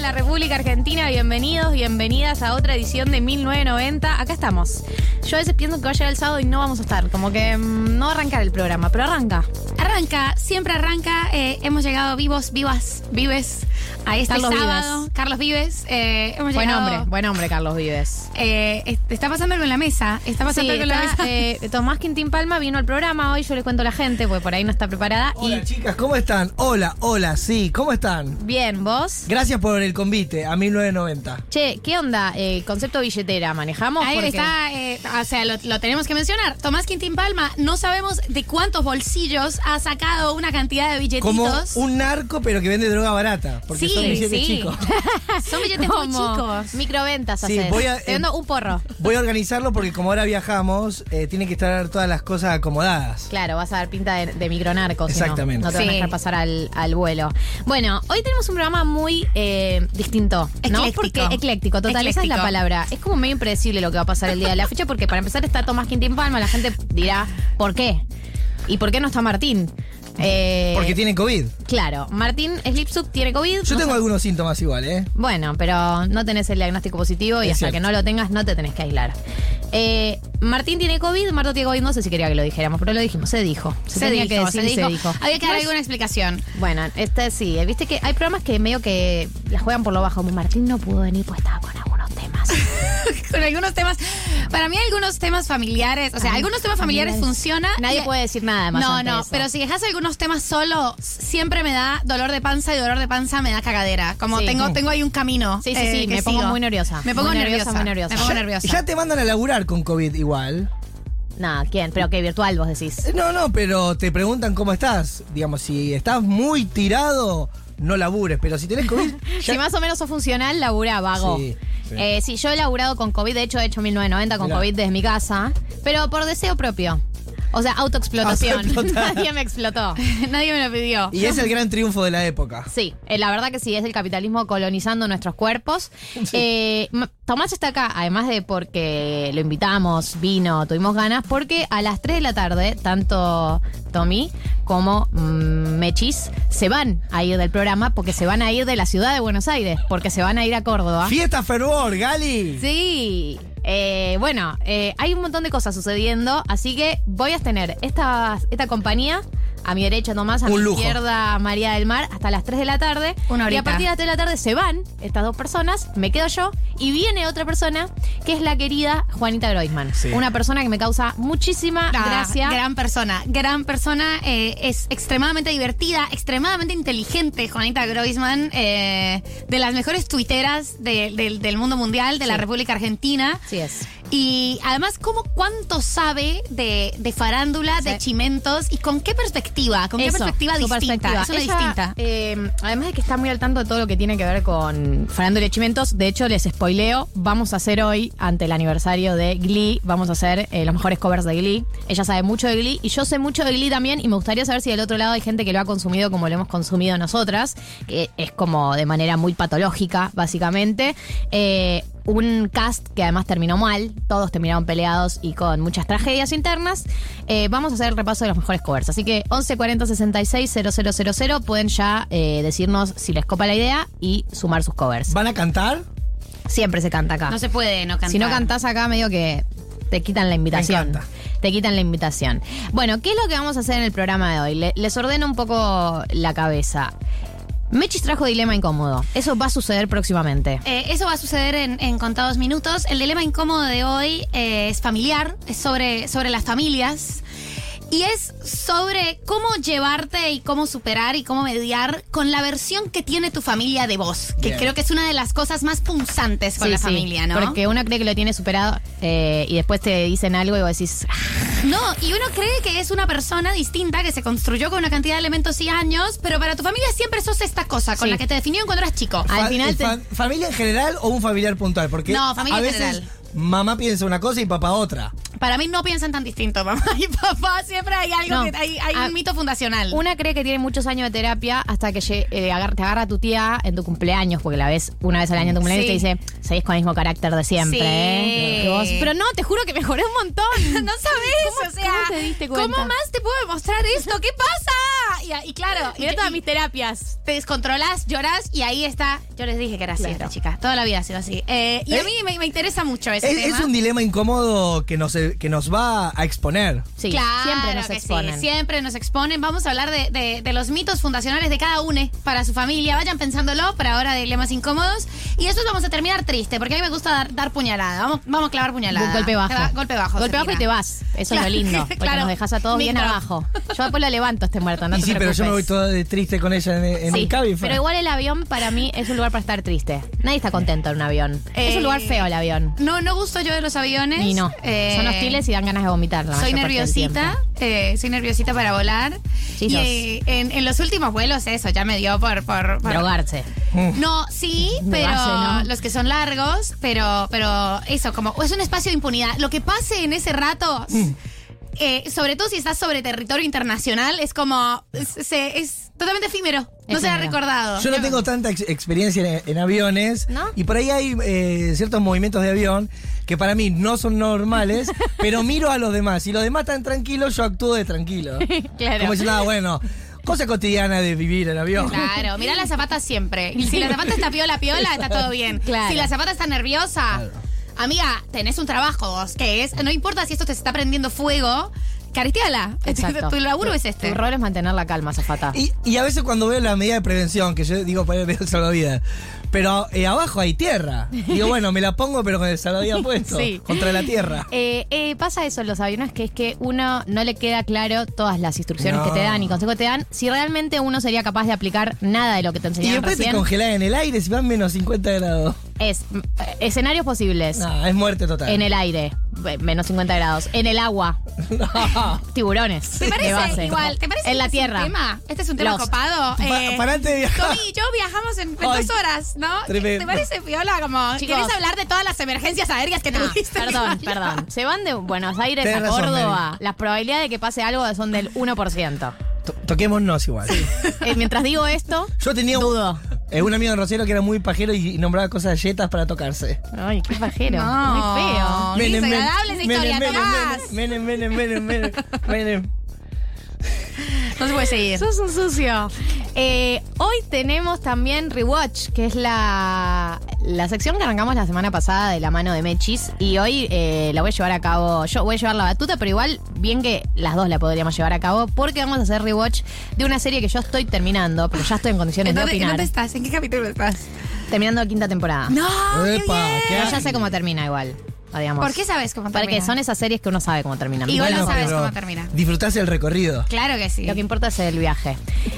En la República Argentina. Bienvenidos, bienvenidas a otra edición de 1990. Acá estamos. Yo a veces pienso que va a llegar el sábado y no vamos a estar. Como que mm, no va a arrancar el programa, pero arranca. Arranca, siempre arranca. eh, hemos llegado vivos, vivas, vives a este Carlos sábado. Vives. Carlos Vives. eh, hemos Buen llegado- hombre, buen hombre, Carlos Vives. Eh, es- está pasando algo en la mesa. Está pasando Sí, algo en la mesa. eh, Tomás Quintín Palma vino al programa hoy, yo le cuento a la gente, porque por ahí no está preparada. Hola y chicas, ¿cómo están? Hola, hola, sí, ¿cómo están? bien, vos. Gracias por el convite a 1990. Che, ¿qué onda? Eh, concepto billetera, ¿manejamos? Ahí Porque- está, eh, o sea, lo, lo tenemos que mencionar. Tomás Quintín Palma, no sabemos de cuántos bolsillos ha sacado una cantidad de billetitos. Como un narco, pero que vende droga barata. Porque Sí, son billetes sí. chicos. Son billetes muy Como chicos. Microventas Sí, voy a- Te vendo un porro. Voy a organizarlo porque como ahora viajamos, eh, tiene que estar todas las cosas acomodadas. Claro, vas a dar pinta de, de micronarco. si no, Exactamente. No, te van a Sí. dejar pasar al, al vuelo. Bueno, hoy tenemos un programa muy eh, distinto. ¿no? Ecléctico. Porque ecléctico, total, esa es la Ecléctico. palabra. Es como medio impredecible lo que va a pasar el día de la fecha, porque para empezar está Tomás Quintín Palma, la gente dirá, ¿por qué? ¿Y por qué no está Martín? Eh, Porque tiene COVID. Claro, Martín Slipsuk tiene COVID. Yo no tengo algunos síntomas igual, ¿eh? Bueno, pero no tenés el diagnóstico positivo y Es hasta cierto. que no lo tengas no te tenés que aislar. Eh, Martín tiene COVID, Marto tiene COVID, no sé si quería que lo dijéramos, pero lo dijimos, se dijo. Se, tenía que decir, se dijo. Había que dar alguna explicación. Bueno, este sí, eh, viste que hay programas que medio que la juegan por lo bajo. como Martín no pudo venir pues estaba con. Con algunos temas. Para mí, algunos temas familiares. O sea, Ay, algunos temas familiares familiares. funcionan. Nadie y- puede decir nada más. No, no, eso. pero si dejas algunos temas solo, siempre me da dolor de panza y dolor de panza me da cagadera. Como Sí. tengo, tengo ahí un camino. Sí, sí, eh, sí, que me pongo muy nerviosa. Me pongo Muy nerviosa, nerviosa, muy nerviosa. Me pongo Ya- nerviosa. Ya te mandan a laburar con COVID igual. Nada, ¿quién? Pero que virtual vos decís. Eh, No, no, pero te preguntan cómo estás. Digamos, si estás muy tirado, no labures. Pero si tenés COVID. ya- Si más o menos sos funcional, laburá, vago. Sí, sí. Eh, sí, yo he laburado con COVID, de hecho he hecho 1990 con Mirá. COVID desde mi casa, pero por deseo propio. O sea, autoexplotación. Autoexplotar. Nadie me explotó. Nadie me lo pidió. Y es el gran triunfo de la época. Sí, eh, la verdad que sí, es el capitalismo colonizando nuestros cuerpos. Eh, Tomás está acá, además de porque lo invitamos, vino, tuvimos ganas, porque a las 3 de la tarde, tanto Tommy como mm, Mechis se van a ir del programa porque se van a ir de la ciudad de Buenos Aires, porque se van a ir a Córdoba. Fiesta fervor, Gali. Sí. Eh, bueno, eh, hay un montón de cosas sucediendo, así que voy a tener esta, esta compañía. A mi derecha Tomás, a Un mi lujo. izquierda María del Mar, hasta las 3 de la tarde. Una y a partir de las 3 de la tarde se van estas dos personas, me quedo yo, y viene otra persona, que es la querida Juanita Groisman. Sí. Una persona que me causa muchísima Ah, gracia. Gran persona, gran persona, eh, es extremadamente divertida, extremadamente inteligente, Juanita Groisman, eh, de las mejores tuiteras de- del- del mundo mundial, de la Sí. República Argentina. Así es. Y además, ¿cómo cuánto sabe de, de farándula, de chimentos y con qué perspectiva? ¿Con qué perspectiva distinta? perspectiva. Es una Ella, distinta. eh, además de que está muy al tanto de todo lo que tiene que ver con farándula y chimentos, de hecho les spoileo, vamos a hacer hoy, ante el aniversario de Glee, vamos a hacer eh, los mejores covers de Glee. Ella sabe mucho de Glee y yo sé mucho de Glee también y me gustaría saber si del otro lado hay gente que lo ha consumido como lo hemos consumido nosotras, que es como de manera muy patológica, básicamente. Eh, un cast que además terminó mal, todos terminaron peleados y con muchas tragedias internas. Eh, vamos a hacer el repaso de los mejores covers. Así que 11 40 66 000 pueden ya eh, decirnos si les copa la idea y sumar sus covers. ¿Van a cantar? Siempre se canta acá. No se puede no cantar. Si no cantás acá, medio que te quitan la invitación. encanta. Te quitan la invitación. Bueno, ¿qué es lo que vamos a hacer en el programa de hoy? Le- les ordeno un poco la cabeza. Mechis trajo dilema incómodo. Eso va a suceder próximamente. Eh, eso va a suceder en, contados minutos. El dilema incómodo de hoy eh, es familiar, es sobre, sobre las familias. Y es sobre cómo llevarte y cómo superar y cómo mediar con la versión que tiene tu familia de vos. Que Bien. creo que es una de las cosas más punzantes con Sí, la sí, familia, ¿no? Porque uno cree que lo tiene superado eh, y después te dicen algo y vos decís, "Ah, No, y uno cree que es una persona distinta que se construyó con una cantidad de elementos y años, pero para tu familia siempre sos esta cosa con Sí. la que te definieron cuando eras chico. Fa- eh, fa- ¿Familia en general o un familiar puntual? Porque No, familia a en veces general. Mamá piensa una cosa y papá otra. Para mí no piensan tan distinto, mamá y papá. Siempre hay algo No. que hay, hay Ah, un mito fundacional. Una cree que tiene muchos años de terapia hasta que eh, agar- te agarra tu tía en tu cumpleaños, porque la ves una vez al año en tu cumpleaños Sí. y te dice, seguís con el mismo carácter de siempre. Sí. ¿eh? Vos, pero no, te juro que mejoré un montón. no sabes, ¿Cómo- o sea, cómo te diste cuenta? ¿cómo más te puedo demostrar esto? ¿Qué pasa? Y, y claro, Mira y- todas y mis terapias. te descontrolas, lloras y ahí está. Yo les dije que era así Claro. esta chica. Toda la vida ha sido así. Eh, y a Eh, mí me, me interesa mucho ese Es, tema. es un dilema incómodo que nos, que nos va a exponer. Sí, Claro siempre nos exponen. sí, siempre nos exponen. Vamos a hablar de, de- de los mitos fundacionales de cada uno para su familia. Vayan pensándolo para ahora de dilemas incómodos. Y después vamos a terminar triste, porque a mí me gusta dar, dar puñalada. Vamos, vamos a clavar puñalada. Golpe bajo. Va- golpe bajo. Golpe bajo y te vas. Eso Claro, es lo lindo. Porque claro. nos dejas a todos bien abajo. Yo después lo levanto este muerto, no y te sí, pero yo me voy de triste con ella en, en Sí, pero igual el avión para mí es un lugar para estar triste. Nadie está contento en un avión. es Eh, un lugar feo el avión. No, no gusto yo de los aviones. Y no. Eh, Son hostiles y dan ganas de vomitar. la Soy nerviosita, eh, soy nerviosita para volar. Y eh, en, en los últimos vuelos eso ya me dio por... por, por- Drogarse. No, sí, pero base, ¿no? los que son largos, pero, pero eso, como es un espacio de impunidad. Lo que pase en ese rato, Mm. eh, sobre todo si estás sobre territorio internacional, es como, se- es totalmente efímero. No será Efímero. recordado. Yo no tengo tanta ex- experiencia en, en aviones y por ahí hay eh, ciertos movimientos de avión que para mí no son normales, pero miro a los demás. Si los demás están tranquilos, yo actúo de tranquilo. Claro. Como diciendo, ah, bueno, cosa cotidiana de vivir en avión. Claro, mira la zapata siempre. Si la zapata está piola, piola, está todo bien. Claro. Si la zapata está nerviosa, amiga, tenés un trabajo vos, que es, no importa si esto te está prendiendo fuego, caristeala. Exacto. Tu laburo es este. Tu rol es mantener la calma, Zafata. Y, y a veces cuando veo la medida de prevención, que yo digo poner el salvavidas, pero eh, abajo hay tierra. Digo, bueno, me la pongo pero con el salvavidas puesto, Sí. contra la tierra. Eh, eh, pasa eso en los aviones, que es que uno no le queda claro todas las instrucciones No. que te dan y consejos que te dan, si realmente uno sería capaz de aplicar nada de lo que te Y enseñaron después te recién. congelás en el aire si van menos 50 grados. Es mm, eh, escenarios posibles. No, es muerte total. En el aire, eh, menos 50 grados. En el agua, tiburones. ¿Te de parece base. igual? ¿Te parece En la este es un tierra. tema? Este es un tema Lost. copado. Pa- Eh, para antes de viajar. Tommy y yo viajamos en, en Ay, dos horas, ¿no? tremendo. ¿Te parece piola? Como, Chicos. ¿Querés hablar de todas las emergencias aéreas que No, tuviste? perdón, perdón. Se van de Buenos Aires Tenés a razón, Córdoba. Las probabilidades de que pase algo son del 1%. To- Toquémonos igual. Eh, mientras digo esto, Yo tenía un, dudo. eh, un amigo en Rosero que era muy pajero y nombraba cosas yetas para tocarse. Ay, qué pajero. No, Muy feo. qué Menem, desagradable esa Menem, historia, Menem, Tomás. Menem, Menem, Menem, Menem, Menem. No se puede seguir. Sos un sucio. Eh, hoy tenemos también Rewatch, que es la, la sección que arrancamos la semana pasada de la mano de Mechis. Y hoy eh, la voy a llevar a cabo. Yo voy a llevar la batuta, pero igual, bien que las dos la podríamos llevar a cabo, porque vamos a hacer Rewatch de una serie que yo estoy terminando, pero ya estoy en condiciones ¿En de opinar. dónde estás? ¿En qué capítulo estás? Terminando la quinta temporada. No, qué Epa, bien. qué Pero ya sé cómo termina igual. Digamos. ¿Por qué sabes cómo Porque termina? son esas series que uno sabe cómo terminan. Igual no sabes cómo termina. Disfrutás el recorrido. Claro que sí. Lo que importa es el viaje.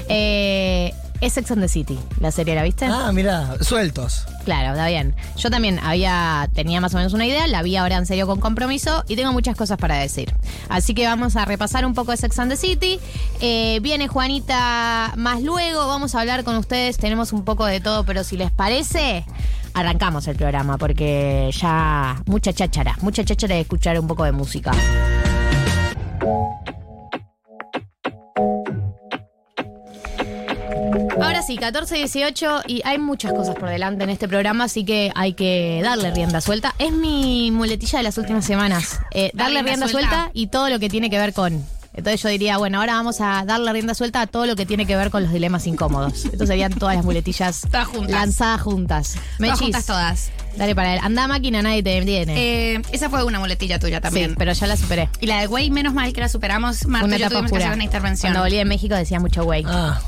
Eh, es Sex and the City, la serie, ¿la viste? Ah, mira, sueltos. Claro, está bien. Yo también había, tenía más o menos una idea, la vi ahora en serio con compromiso y tengo muchas cosas para decir. Así que vamos a repasar un poco de Sex and the City. Eh, viene Juanita más luego, vamos a hablar con ustedes, tenemos un poco de todo, pero si les parece, arrancamos el programa porque ya mucha cháchara, mucha cháchara de escuchar un poco de música. Ahora sí, 14-18 y hay muchas cosas por delante en este programa, así que hay que darle rienda suelta. Es mi muletilla de las últimas semanas. Eh, darle rienda rienda suelta. suelta y todo lo que tiene que ver con. Entonces yo diría, bueno, ahora vamos a darle rienda suelta a todo lo que tiene que ver con los dilemas incómodos. Estos serían todas las muletillas Todas juntas. lanzadas juntas. Todas juntas todas. Dale para él. Anda máquina, nadie te detiene. Eh, esa fue una muletilla tuya también. Sí, pero ya la superé. Y la de güey, menos mal que la superamos. Marta una yo tuvimos que oscura. hacer una intervención. Cuando volví de México decía mucho güey. Ah,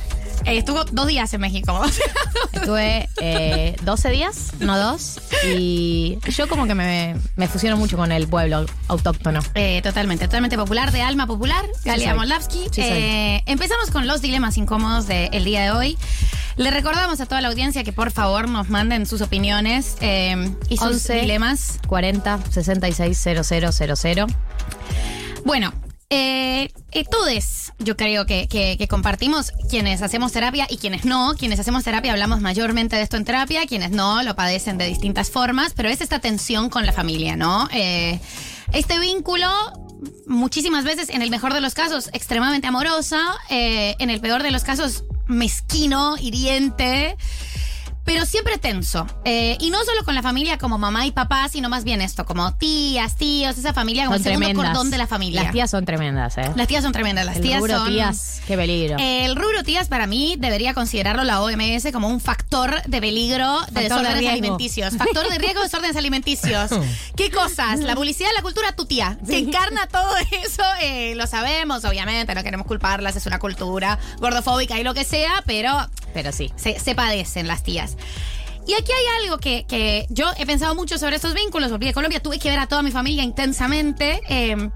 Eh, estuvo dos días en México. Estuve eh, 12 días, no dos. Y yo como que me, me fusiono mucho con el pueblo autóctono. Eh, totalmente, totalmente popular, de alma popular, Galia. Moldavsky. Sí. Eh, empezamos con los dilemas incómodos del día de hoy. Le recordamos a toda la audiencia que por favor nos manden sus opiniones y sus 11. dilemas. 40 66 0000. Bueno, eh, eh, yo creo que, que- que compartimos quienes hacemos terapia y quienes no. Quienes hacemos terapia hablamos mayormente de esto en terapia, quienes no lo padecen de distintas formas, pero es esta tensión con la familia, ¿no? Eh, este vínculo, muchísimas veces, en el mejor de los casos, extremadamente amorosa, eh, en el peor de los casos, mezquino, hiriente. Pero siempre tenso. Eh, y no solo con la familia como mamá y papá, sino más bien esto, como tías, tíos, esa familia como Son el segundo tremendas. cordón de la familia. Las tías son tremendas, ¿eh? Las tías son tremendas, las el tías rubro son... tías, qué peligro. El rubro tías para mí debería considerarlo la OMS como un factor de peligro de de desórdenes alimenticios. Factor de riesgo de desórdenes alimenticios. ¿Qué cosas? La publicidad, la cultura, tu tía. Que encarna todo eso, eh, lo sabemos, obviamente, no queremos culparlas, es una cultura gordofóbica y lo que sea, pero Pero sí. se, se padecen las tías. Y aquí hay algo que, que yo he pensado mucho sobre estos vínculos. Volví de Colombia, tuve que ver a toda mi familia intensamente. eh,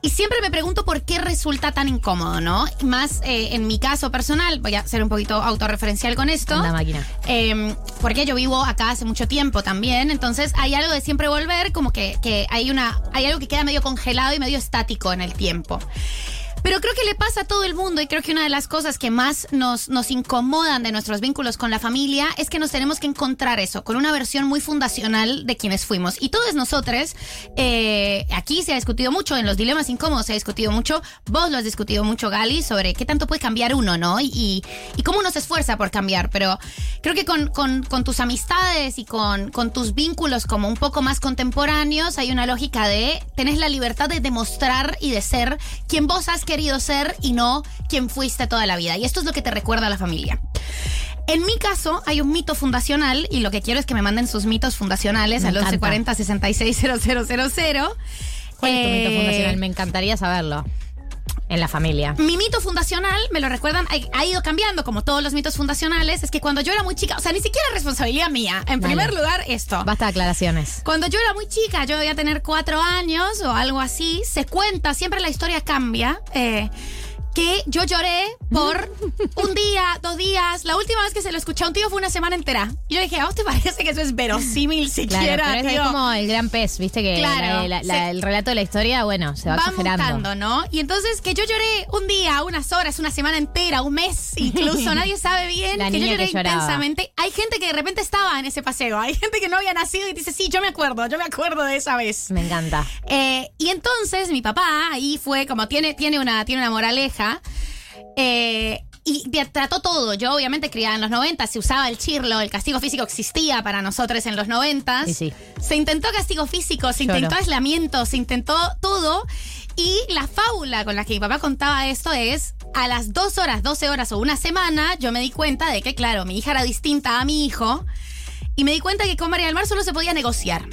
y siempre me pregunto por qué resulta tan incómodo, ¿no? Más eh, en mi caso personal, voy a ser un poquito autorreferencial con esto. Anda máquina. Eh, porque yo vivo acá hace mucho tiempo también, entonces hay algo de siempre volver, como que, que hay una, hay algo que queda medio congelado y medio estático en el tiempo. Pero creo que le pasa a todo el mundo y creo que una de las cosas que más nos, nos incomodan de nuestros vínculos con la familia es que nos tenemos que encontrar eso, con una versión muy fundacional de quienes fuimos. Y todos nosotros, eh, aquí se ha discutido mucho, en los dilemas incómodos se ha discutido mucho, vos lo has discutido mucho, Gali, sobre qué tanto puede cambiar uno, ¿no? Y, y, cómo uno se esfuerza por cambiar. Pero creo que con, con, con tus amistades y con, con tus vínculos como un poco más contemporáneos hay una lógica de tenés la libertad de demostrar y de ser quien vos has querido ser y no quien fuiste toda la vida. Y esto es lo que te recuerda a la familia. En mi caso, hay un mito fundacional y lo que quiero es que me manden sus mitos fundacionales Me al encanta. 1140 660000. ¿Cuál es tu mito Eh, fundacional? Me encantaría saberlo. En la familia. Mi mito fundacional, me lo recuerdan, ha, ha ido cambiando como todos los mitos fundacionales, es que cuando yo era muy chica, o sea, ni siquiera responsabilidad mía. En Dale. primer lugar, esto. Basta de aclaraciones. Cuando yo era muy chica, yo debía tener cuatro años o algo así, se cuenta, siempre la historia cambia, eh, que yo lloré por un día, dos días. La última vez que se lo escuché a un tío fue una semana entera. Y yo dije, ¿a vos te parece que eso es verosímil Claro, siquiera, pero es tío? como el gran pez, viste que Claro, la- la- el relato de la historia, bueno, se va, va exagerando. mutando, ¿no? Y entonces que yo lloré un día, unas horas, una semana entera, un mes, incluso nadie sabe bien que yo lloré que intensamente. Hay gente que de repente estaba en ese paseo, hay gente que no había nacido y dice, sí, yo me acuerdo, yo me acuerdo de esa vez. Me encanta. Eh, y entonces mi papá ahí fue como tiene, tiene, una, tiene una moraleja. Eh, y trató todo. Yo, obviamente, criada en los 90, se usaba el chirlo, el castigo físico existía para nosotros en los 90. Sí, sí. Se intentó castigo físico, se Lloro. intentó aislamiento, se intentó todo. Y la fábula con la que mi papá contaba esto es, a las dos horas, 12 horas o una semana, yo me di cuenta de que, claro, mi hija era distinta a mi hijo. Y me di cuenta que con María del Mar solo se podía negociar.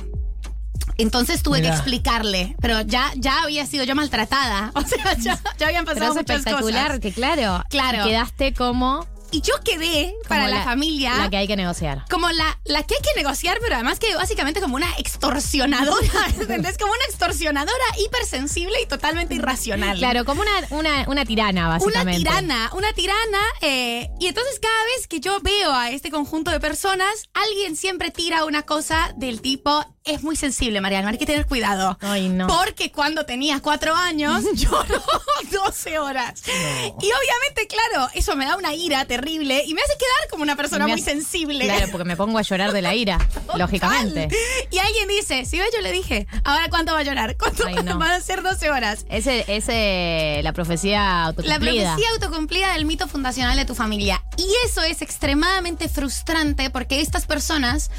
Entonces tuve que explicarle, pero ya, ya había sido yo maltratada. O sea, ya, ya habían Pero pasado es muchas espectacular, cosas. que claro. Claro. Quedaste como. Y yo quedé para Como la, familia La que hay que negociar. como la, la que hay que negociar, pero además que básicamente como una extorsionadora, ¿entendés? Como una extorsionadora hipersensible y totalmente irracional. Claro, como una, una, una tirana, básicamente. Una tirana, una tirana. eh, y entonces cada vez que yo veo a este conjunto de personas, alguien siempre tira una cosa del tipo, es muy sensible, Mariana, hay que tener cuidado. Ay, no. Porque cuando tenías cuatro años, lloró 12 horas. Y obviamente, claro, eso me da una ira terrible y me hace quedar como una persona muy sensible. Claro, porque me pongo a llorar de la ira, lógicamente. Y alguien dice, si ves, yo le dije, ahora cuánto va a llorar, cuánto Ay, no. van a ser 12 horas. Ese, ese, la profecía La autocumplida. profecía autocumplida del mito fundacional de tu familia. Y eso es extremadamente frustrante porque estas personas,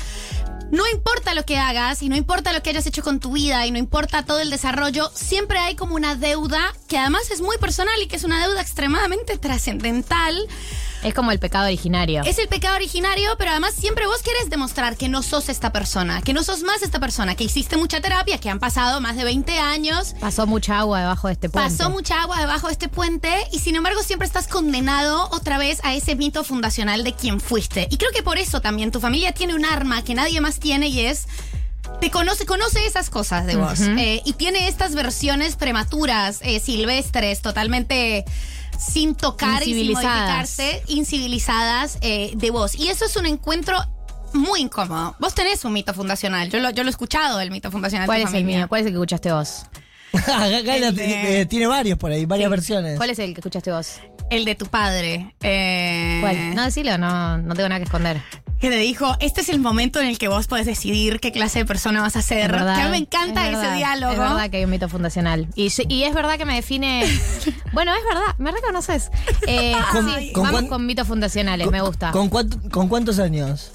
no importa lo que hagas y no importa lo que hayas hecho con tu vida y no importa todo el desarrollo, siempre hay como una deuda que además es muy personal y que es una deuda extremadamente trascendental. Es como el pecado originario. Es el pecado originario, pero además siempre vos querés demostrar que no sos esta persona, que no sos más esta persona, que hiciste mucha terapia, que han pasado más de 20 años, Pasó mucha agua debajo de este puente. Pasó mucha agua debajo de este puente y sin embargo siempre estás condenado otra vez a ese mito fundacional de quién fuiste. Y creo que por eso también tu familia tiene un arma que nadie más tiene y es... Te conoce, conoce esas cosas de vos. Eh, y tiene estas versiones prematuras, eh, silvestres, totalmente sin tocar y sin Incivilizadas. modificarse, incivilizadas eh, de vos. Y eso es un encuentro muy incómodo. Vos tenés un mito fundacional. Yo lo, yo lo he escuchado, el mito fundacional. de ¿Cuál tu es el mío? ¿Cuál es el que escuchaste vos? Gaila de- eh, tiene varios por ahí, varias versiones. ¿Cuál es el que escuchaste vos? El de tu padre. Eh, ¿Cuál? No, decilo, no, no tengo nada que esconder. Que te dijo, este es el momento en el que vos podés decidir qué clase de persona vas a ser. Verdad, que a mí me encanta es ese verdad, diálogo. Es verdad que hay un mito fundacional. Y, y es verdad que me define. bueno, es verdad, me reconoces. Eh, Con- sí, con vamos cuán- con mitos fundacionales, me gusta. ¿Con, cuánto- con cuántos años?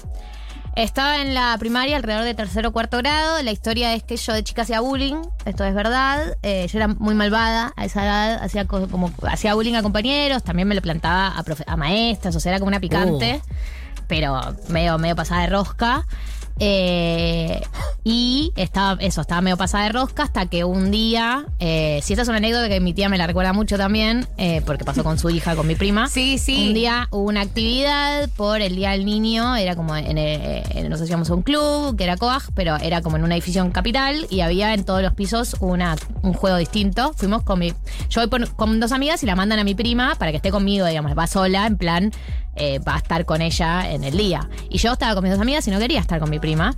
Estaba en la primaria alrededor de tercero o cuarto grado. La historia es que yo de chica hacía bullying. Esto es verdad. Eh, yo era muy malvada a esa edad. Hacía co- como hacía bullying a compañeros. También me lo plantaba a, profe- a maestras. O sea, era como una picante. Pero medio, medio pasada de rosca. Eh, y estaba, eso, estaba medio pasada de rosca hasta que un día, eh, si esta es una anécdota que mi tía me la recuerda mucho también, eh, porque pasó con su hija, con mi prima. Sí, sí. Un día hubo una actividad por el Día del Niño, era como en, eh, en- nos hacíamos a un club, que era COAG, pero era como en una edificio en capital y había en todos los pisos una, un juego distinto. Fuimos con mi. Yo voy por- con dos amigas y la mandan a mi prima para que esté conmigo, digamos, va sola, en plan, eh, va a estar con ella en el día. Y yo estaba con mis dos amigas y no quería estar con mi prima.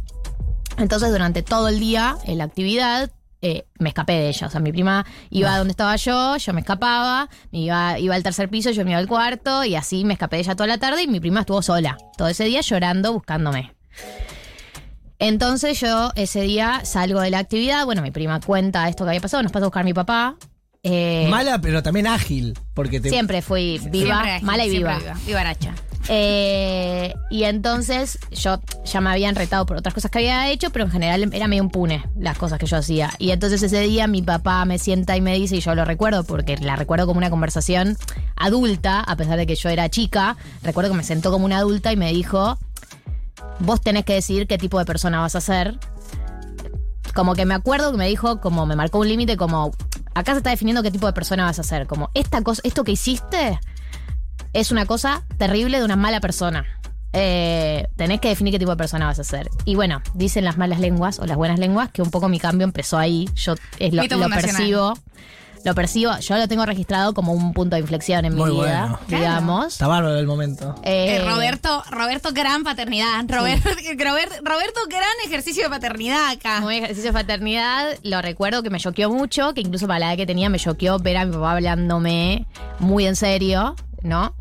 Entonces, durante todo el día, en la actividad, eh, me escapé de ella. O sea, mi prima iba donde estaba yo, yo me escapaba, iba, iba al tercer piso, yo me iba al cuarto, y así me escapé de ella toda la tarde y mi prima estuvo sola. Todo ese día llorando, buscándome. Entonces yo ese día salgo de la actividad, bueno, mi prima cuenta esto que había pasado, nos pasa a buscar mi papá. Eh, Mala, pero también ágil. Porque te, Siempre fui viva, Siempre ágil, mala y viva. Vivaracha. Eh, y entonces yo ya me habían retado por otras cosas que había hecho, pero en general era medio un pune las cosas que yo hacía. Y entonces ese día mi papá me sienta y me dice, y yo lo recuerdo porque la recuerdo como una conversación adulta, a pesar de que yo era chica, recuerdo que me sentó como una adulta y me dijo, vos tenés que decidir qué tipo de persona vas a ser. Como que me acuerdo que me dijo, como me marcó un límite, como acá se está definiendo qué tipo de persona vas a ser. Como esta cosa, esto que hiciste es una cosa terrible de una mala persona. Eh, tenés que definir qué tipo de persona vas a ser. Y bueno, dicen las malas lenguas o las buenas lenguas que un poco mi cambio empezó ahí. Yo es lo, lo percibo. Lo percibo, yo lo tengo registrado como un punto de inflexión en Muy mi vida, digamos. Está bárbaro el momento. Eh, Eh, Roberto, Roberto, gran paternidad. Roberto, Robert- Roberto, gran ejercicio de paternidad acá. Muy ejercicio de paternidad, lo recuerdo que me choqueó mucho, que incluso para la edad que tenía me choqueó ver a mi papá hablándome muy en serio, ¿no?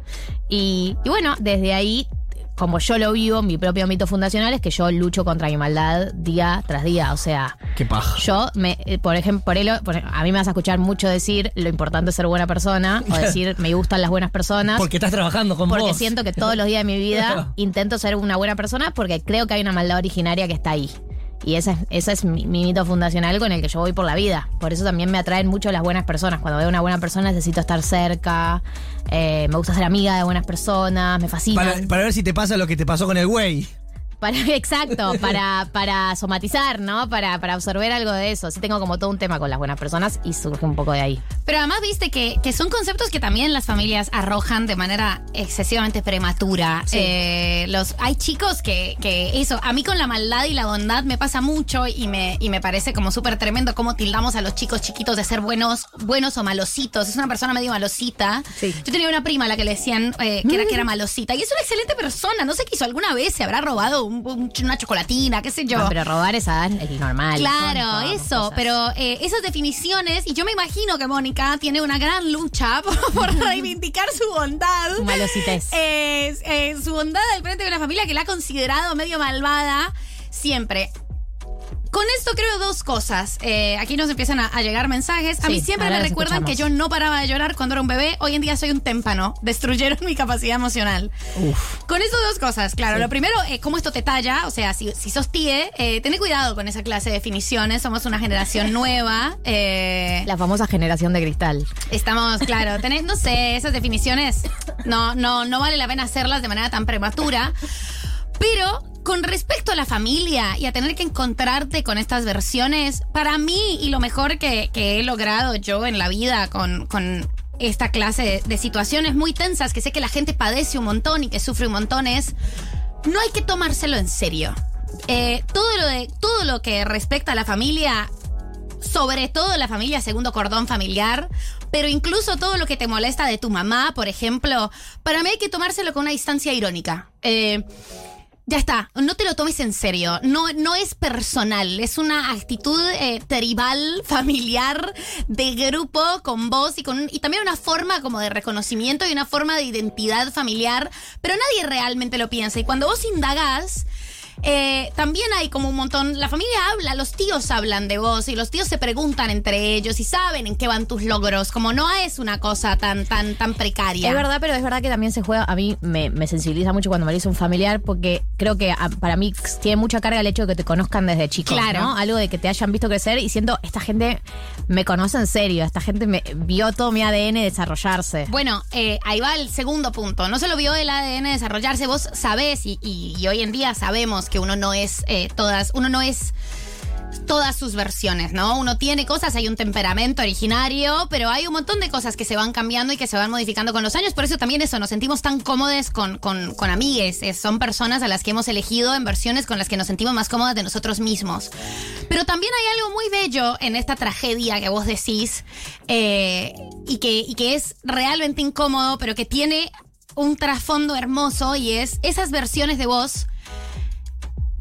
Y, y bueno, desde ahí, como yo lo vivo, mi propio mito fundacional es que yo lucho contra mi maldad día tras día, o sea, Qué paja. yo, me, eh, por ejemplo, por elo- por- a mí me vas a escuchar mucho decir lo importante es ser buena persona, o decir me gustan las buenas personas. Porque estás trabajando con Porque vos. siento que todos los días de mi vida intento ser una buena persona porque creo que hay una maldad originaria que está ahí. Y ese es, ese es mi, mi mito fundacional con el que yo voy por la vida. Por eso también me atraen mucho las buenas personas. Cuando veo una buena persona necesito estar cerca. eh, me gusta ser amiga de buenas personas. Me fascina. Para, para ver si te pasa lo que te pasó con el güey. Para, exacto, para, para somatizar, ¿no? Para, para absorber algo de eso. Sí tengo como todo un tema con las buenas personas y surge un poco de ahí. Pero además viste que, que son conceptos que también las familias arrojan de manera excesivamente prematura. Eh, los, hay chicos que, que eso, a mí con la maldad y la bondad me pasa mucho y me, y me parece como súper tremendo cómo tildamos a los chicos chiquitos de ser buenos, buenos o malositos. Es una persona medio malosita. Yo tenía una prima a la que le decían eh, que era que era malosita. Y es una excelente persona. No sé qué hizo alguna vez, se habrá robado un- un- una chocolatina, qué sé yo. Ah, pero robar es normal. Claro, Son eso, cosas. pero eh, esas definiciones, y yo me imagino que Mónica tiene una gran lucha por, por reivindicar su bondad. Su malositez. Eh, eh, su bondad al frente de una familia que la ha considerado medio malvada siempre. Con esto creo dos cosas. Eh, aquí nos empiezan a, a llegar mensajes. A Sí, mí siempre me recuerdan que yo no paraba de llorar cuando era un bebé. Hoy en día soy un témpano. Destruyeron mi capacidad emocional. Con eso dos cosas, claro. Sí. Lo primero, eh, cómo esto te talla. O sea, si, si sos TIE, eh, ten cuidado con esa clase de definiciones. Somos una generación nueva. eh, La famosa generación de cristal. Estamos, claro, tenés, no sé, esas definiciones no, no, no vale la pena hacerlas de manera tan prematura. Pero con respecto a la familia y a tener que encontrarte con estas versiones, para mí y lo mejor que, he logrado yo en la vida con, esta clase de, situaciones muy tensas que sé que la gente padece un montón y que sufre un montón es, no hay que tomárselo en serio. Eh, todo, lo todo lo que respecta a la familia sobre todo la familia segundo cordón familiar, pero incluso todo lo que te molesta de tu mamá, por ejemplo, para mí hay que tomárselo con una distancia irónica. Eh, ya está, no te lo tomes en serio, no, no es personal, es una actitud eh, tribal, familiar, de grupo, con vos y, con, y también una forma como de reconocimiento y una forma de identidad familiar, pero nadie realmente lo piensa. Y cuando vos indagás, eh, también hay como un montón, la familia habla, los tíos hablan de vos y los tíos se preguntan entre ellos y saben en qué van tus logros, como no es una cosa tan, tan, tan precaria. Es verdad, pero es verdad que también se juega. A mí me, me sensibiliza mucho cuando me lo dice un familiar, porque creo que ah, para mí tiene mucha carga el hecho de que te conozcan desde chico. Claro. ¿no? Algo de que te hayan visto crecer y siento, esta gente me conoce en serio, esta gente me vio todo mi ADN desarrollarse. Bueno, eh, ahí va el segundo punto. No se lo vio el ADN desarrollarse. Vos sabés y, y- y hoy en día sabemos que uno no es eh, todas, uno no es todas sus versiones, ¿no? Uno tiene cosas, hay un temperamento originario, pero hay un montón de cosas que se van cambiando y que se van modificando con los años. Por eso también eso, nos sentimos tan cómodos con, con, con amigues. Eh, son personas a las que hemos elegido en versiones con las que nos sentimos más cómodas de nosotros mismos. Pero también hay algo muy bello en esta tragedia que vos decís eh, y, que, y que es realmente incómodo, pero que tiene un trasfondo hermoso y es esas versiones de vos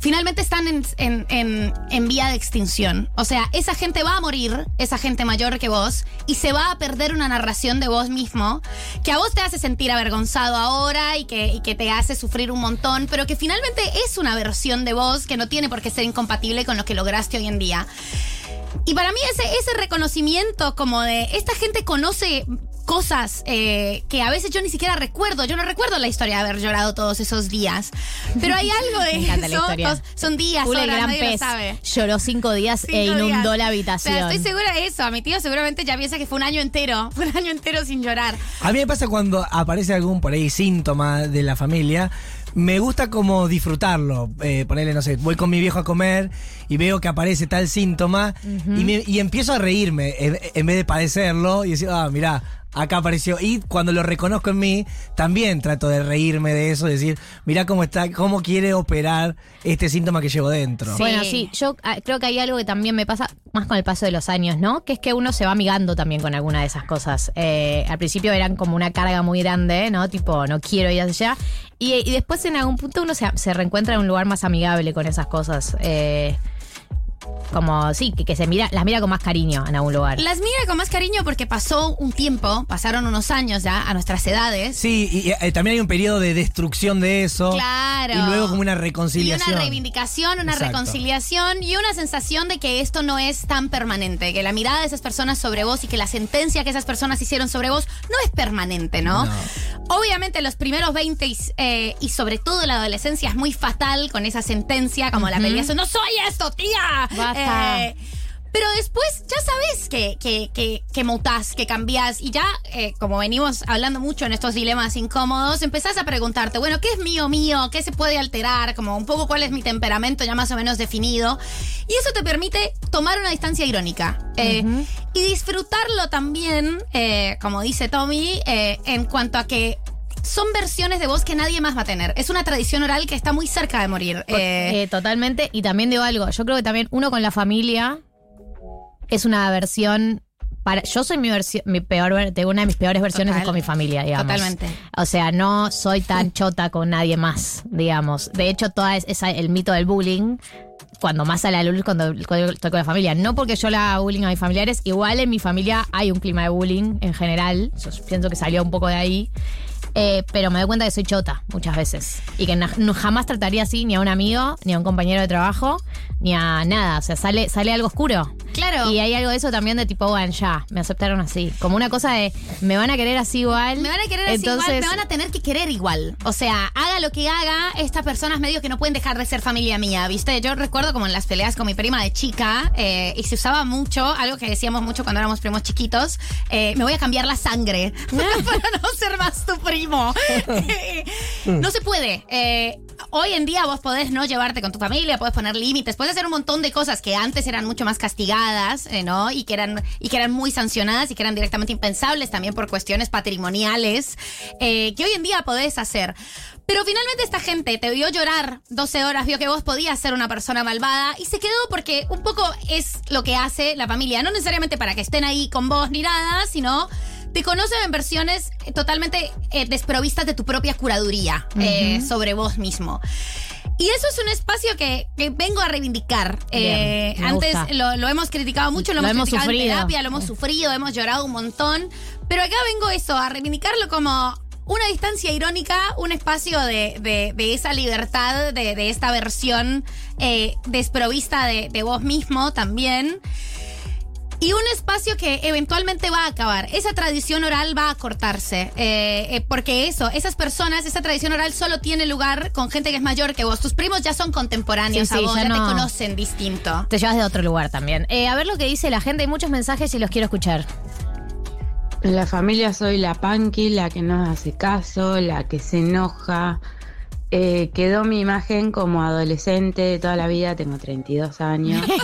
finalmente están en, en- en- en vía de extinción. O sea, esa gente va a morir, esa gente mayor que vos, y se va a perder una narración de vos mismo que a vos te hace sentir avergonzado ahora y que, que te hace sufrir un montón, pero que finalmente es una versión de vos que no tiene por qué ser incompatible con lo que lograste hoy en día. Y para mí ese, ese reconocimiento como de esta gente conoce cosas eh, que a veces yo ni siquiera recuerdo. Yo no recuerdo la historia de haber llorado todos esos días. Pero hay algo de Me encanta la eso. Son- Son días, Jule, el horas, gran nadie lo pez sabe. lloró cinco días e inundó días. la habitación. sea, estoy segura de eso. A mi tío seguramente ya piensa que fue un año entero. Fue un año entero sin llorar. A mí me pasa cuando aparece algún por ahí síntoma de la familia, me gusta como disfrutarlo. Eh, ponerle, no sé, voy con mi viejo a comer y veo que aparece tal síntoma y, me- y empiezo a reírme en, en vez de padecerlo y decir, ah, mirá, acá apareció. Y cuando lo reconozco en mí, también trato de reírme de eso, decir, mirá cómo está, cómo quiere operar este síntoma que llevo dentro. Bueno, sí, yo ah, creo que hay algo que también me pasa más con el paso de los años, ¿no? Que es que uno se va amigando también con alguna de esas cosas. Eh, al principio eran como una carga muy grande, ¿no? Tipo, no quiero ir allá. Y, y después en algún punto uno se, se reencuentra en un lugar más amigable con esas cosas. Eh, como, sí, que, que se mira, las mira con más cariño en algún lugar. Las mira con más cariño porque pasó un tiempo, pasaron unos años ya a nuestras edades. Sí, y, eh, también hay un periodo de destrucción de eso. Claro. Y luego como una Y reconciliación. una reivindicación, una Exacto. reconciliación y una sensación de que esto no es tan permanente, que la mirada de esas personas sobre vos y que la sentencia que esas personas hicieron sobre vos no es permanente, ¿no? Obviamente los primeros 20 y, eh, y sobre todo la adolescencia es muy fatal con esa sentencia, como la pelea, no soy esto, tía. Basta. Eh, Pero después ya sabes que, que, que, que mutás, que cambiás y ya, eh, como venimos hablando mucho en estos dilemas incómodos, empezás a preguntarte, bueno, ¿qué es mío mío? ¿Qué se puede alterar? Como un poco cuál es mi temperamento ya más o menos definido. Y eso te permite tomar una distancia irónica. eh, Y disfrutarlo también, eh, como dice Tommy, en cuanto a que son versiones de voz que nadie más va a tener. Es una tradición oral que está muy cerca de morir. Eh, Eh, totalmente. Y también digo algo. Yo creo que también uno con la familia es una versión. Para, yo soy mi versión, mi peor, tengo una de mis peores versiones Total. es con mi familia, digamos. Totalmente. O sea, no soy tan chota con nadie más, digamos. De hecho, toda es- el mito del bullying, cuando más sale a la luz cuando, cuando estoy con la familia. No porque yo le haga bullying a mis familiares, igual en mi familia hay un clima de bullying en general. Yo pienso que salió un poco de ahí. Eh, pero me doy cuenta que soy chota muchas veces. Y que no, jamás trataría así ni a un amigo, ni a un compañero de trabajo, ni a nada. O sea, sale, sale algo oscuro. Claro. Y hay algo de eso también de tipo, bueno, ya, me aceptaron así. Como una cosa de, me van a querer así igual. Me van a querer así Entonces, igual, me van a tener que querer igual. O sea, haga lo que haga, estas personas medio que no pueden dejar de ser familia mía, ¿viste? Yo recuerdo como en las peleas con mi prima de chica, eh, y se usaba mucho, algo que decíamos mucho cuando éramos primos chiquitos, eh, me voy a cambiar la sangre para no ser más tu no se puede. Eh, hoy en día vos podés no llevarte con tu familia, podés poner límites, podés hacer un montón de cosas que antes eran mucho más castigadas, eh, ¿no? Y que eran, y que eran muy sancionadas y que eran directamente impensables también por cuestiones patrimoniales, eh, que hoy en día podés hacer. Pero finalmente esta gente te vio llorar 12 horas, vio que vos podías ser una persona malvada y se quedó porque un poco es lo que hace la familia. No necesariamente para que estén ahí con vos ni nada, sino te conocen en versiones eh, totalmente eh, desprovistas de tu propia curaduría eh, sobre vos mismo. Y eso es un espacio que, que vengo a reivindicar. Bien, antes lo, lo hemos criticado mucho, lo, Lo hemos, criticado sufrido. en terapia, lo hemos sufrido, hemos llorado un montón. Pero acá vengo eso, a reivindicarlo como una distancia irónica, un espacio de, de- de esa libertad, de, de esta versión eh, desprovista de, de vos mismo también. Y un espacio que eventualmente va a acabar. Esa tradición oral va a cortarse. eh, eh, porque eso, esas personas, esa tradición oral solo tiene lugar con gente que es mayor que vos. Tus primos ya son contemporáneos Sí, a sí, vos, ya ya, te no- conocen distinto. Te llevas de otro lugar también. Eh, a ver lo que dice la gente. Hay muchos mensajes y los quiero escuchar. En la familia soy la panqui, la que no hace caso, la que se enoja. Eh, quedó mi imagen como adolescente toda la vida, tengo 32 años.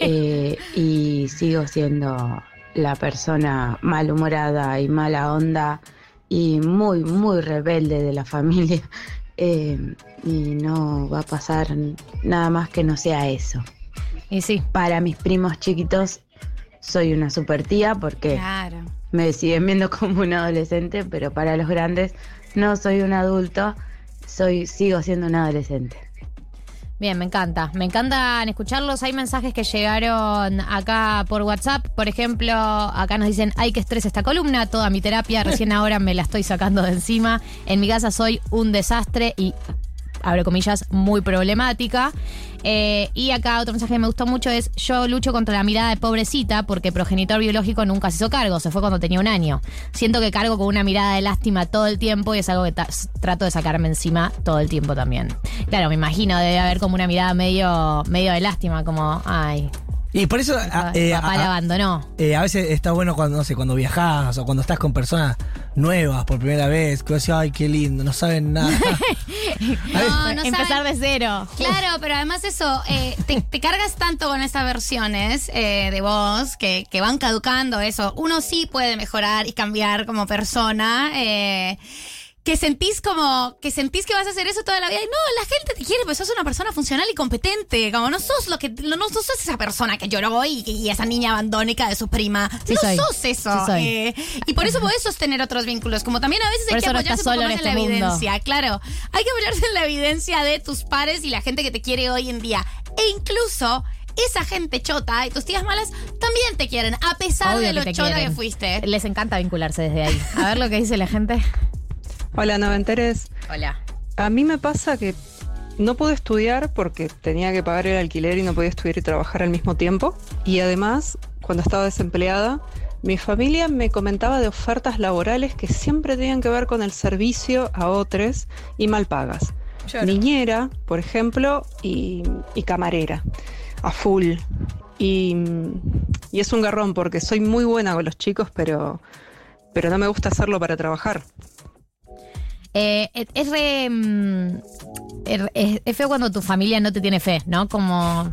Eh, y sigo siendo la persona malhumorada y mala onda y muy, muy rebelde de la familia. Eh, y no va a pasar nada más que no sea eso. Y sí. Para mis primos chiquitos soy una super tía porque Claro. me siguen viendo como un adolescente, pero para los grandes no soy un adulto, soy sigo siendo un adolescente. Bien, me encanta. Me encantan escucharlos. Hay mensajes que llegaron acá por WhatsApp. Por ejemplo, acá nos dicen, ay, qué estrés esta columna. Toda mi terapia recién ahora me la estoy sacando de encima. En mi casa soy un desastre y, abro comillas, muy problemática. Eh, y acá otro mensaje que me gustó mucho es, yo lucho contra la mirada de pobrecita porque progenitor biológico nunca se hizo cargo. Se fue cuando tenía un año. Siento que cargo con una mirada de lástima todo el tiempo y es algo que trato de sacarme encima todo el tiempo también. Claro, me imagino, debe haber como una mirada medio, medio de lástima, como, ay, Y por eso. a- eh, papá a- la abandonó. eh, a veces está bueno cuando, no sé, cuando viajas o cuando estás con personas nuevas por primera vez, que vos decís, ay, qué lindo, no saben nada. No, no Empezar saben- de cero. Claro, pero además eso, eh, te, te cargas tanto con estas versiones eh, de vos que, que van caducando eso. Uno sí puede mejorar y cambiar como persona. eh, que sentís como, que sentís que vas a hacer eso toda la vida. Y no, la gente te quiere, pues sos una persona funcional y competente. Como no sos lo que, no, no sos esa persona que lloró y, y esa niña abandónica de su prima. Sí no soy. sos eso. Sí soy. eh, y por eso podés sostener otros vínculos. Como también a veces Por hay que no apoyarse estás un poco en más en la este mundo. evidencia. Claro, hay que apoyarse en la evidencia de tus pares y la gente que te quiere hoy en día. E incluso esa gente chota y tus tías malas también te quieren, a pesar Obvio de lo chota quieren. que fuiste. Les encanta vincularse desde ahí. A ver lo que dice la gente. Hola, noventeres. Hola. A mí me pasa que no pude estudiar porque tenía que pagar el alquiler y no podía estudiar y trabajar al mismo tiempo. Y además, cuando estaba desempleada, mi familia me comentaba de ofertas laborales que siempre tenían que ver con el servicio a otros y mal pagas. Niñera, por ejemplo, y, y camarera, a full. Y, y es un garrón porque soy muy buena con los chicos, pero, pero no me gusta hacerlo para trabajar. Eh, es- re. mm, es, es- feo cuando tu familia no te tiene fe, ¿no? Como.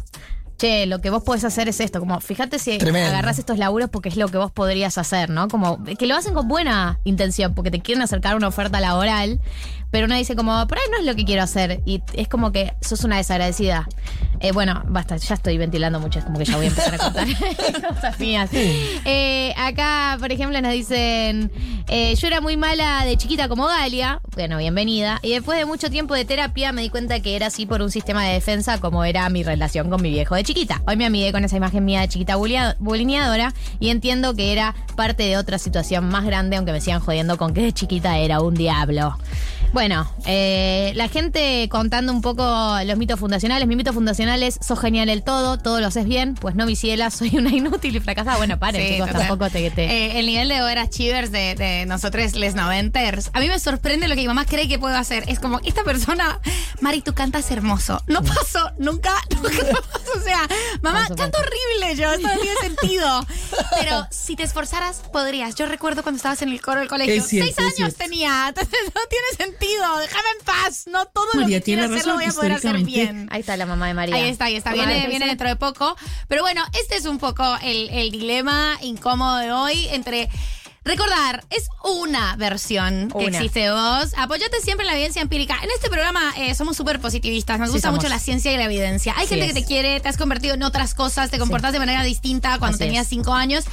Che, lo que vos podés hacer es esto. Como, fíjate si Tremendo. agarrás estos laburos porque es lo que vos podrías hacer, ¿no? Como que lo hacen con buena intención, porque te quieren acercar una oferta laboral, pero uno dice como, por ahí no es lo que quiero hacer. Y es como que sos una desagradecida. Eh, bueno, basta, ya estoy ventilando mucho, es como que ya voy a empezar a contar cosas mías. Eh, acá, por ejemplo, nos dicen, eh, yo era muy mala de chiquita como Galia, bueno, bienvenida, y después de mucho tiempo de terapia me di cuenta que era así por un sistema de defensa como era mi relación con mi viejo de chiquita. Hoy me amigué con esa imagen mía de chiquita bulineadora y entiendo que era parte de otra situación más grande, aunque me sigan jodiendo con que de chiquita era un diablo. Bueno, eh, la gente contando un poco los mitos fundacionales. Mi mito fundacional es, sos genial el todo, todo lo haces bien. Pues no, mi ciela, soy una inútil y fracasada. Bueno, paren, Sí, chicos, total. tampoco te... te- Eh, el nivel de overachievers de, de nosotros, les noventers. A mí me sorprende lo que mi mamá cree que puedo hacer. Es como, esta persona, Mari, tú cantas hermoso. No pasó, nunca, nunca pasó. O sea, mamá, canto horrible yo, esto no tiene sentido. Pero si te esforzaras, podrías. Yo recuerdo cuando estabas en el coro del colegio. Es cierto, Seis años tenía. Entonces no tiene sentido. Déjame en paz. No todo lo María que quiero tiene hacer lo razón, voy a poder hacer bien. Ahí está la mamá de María. Ahí está, ahí está. Viene, ¿qué viene dentro de poco. Pero bueno, este es un poco el, el dilema incómodo de hoy entre. Recordar, es una versión que Una. existe de vos. Apoyate siempre en la evidencia empírica. En este programa eh, somos súper positivistas. Nos Sí, gusta somos. mucho la ciencia y la evidencia. Hay Así gente que es. te quiere, te has convertido en otras cosas, te comportas de manera distinta cuando Así tenías es. cinco años.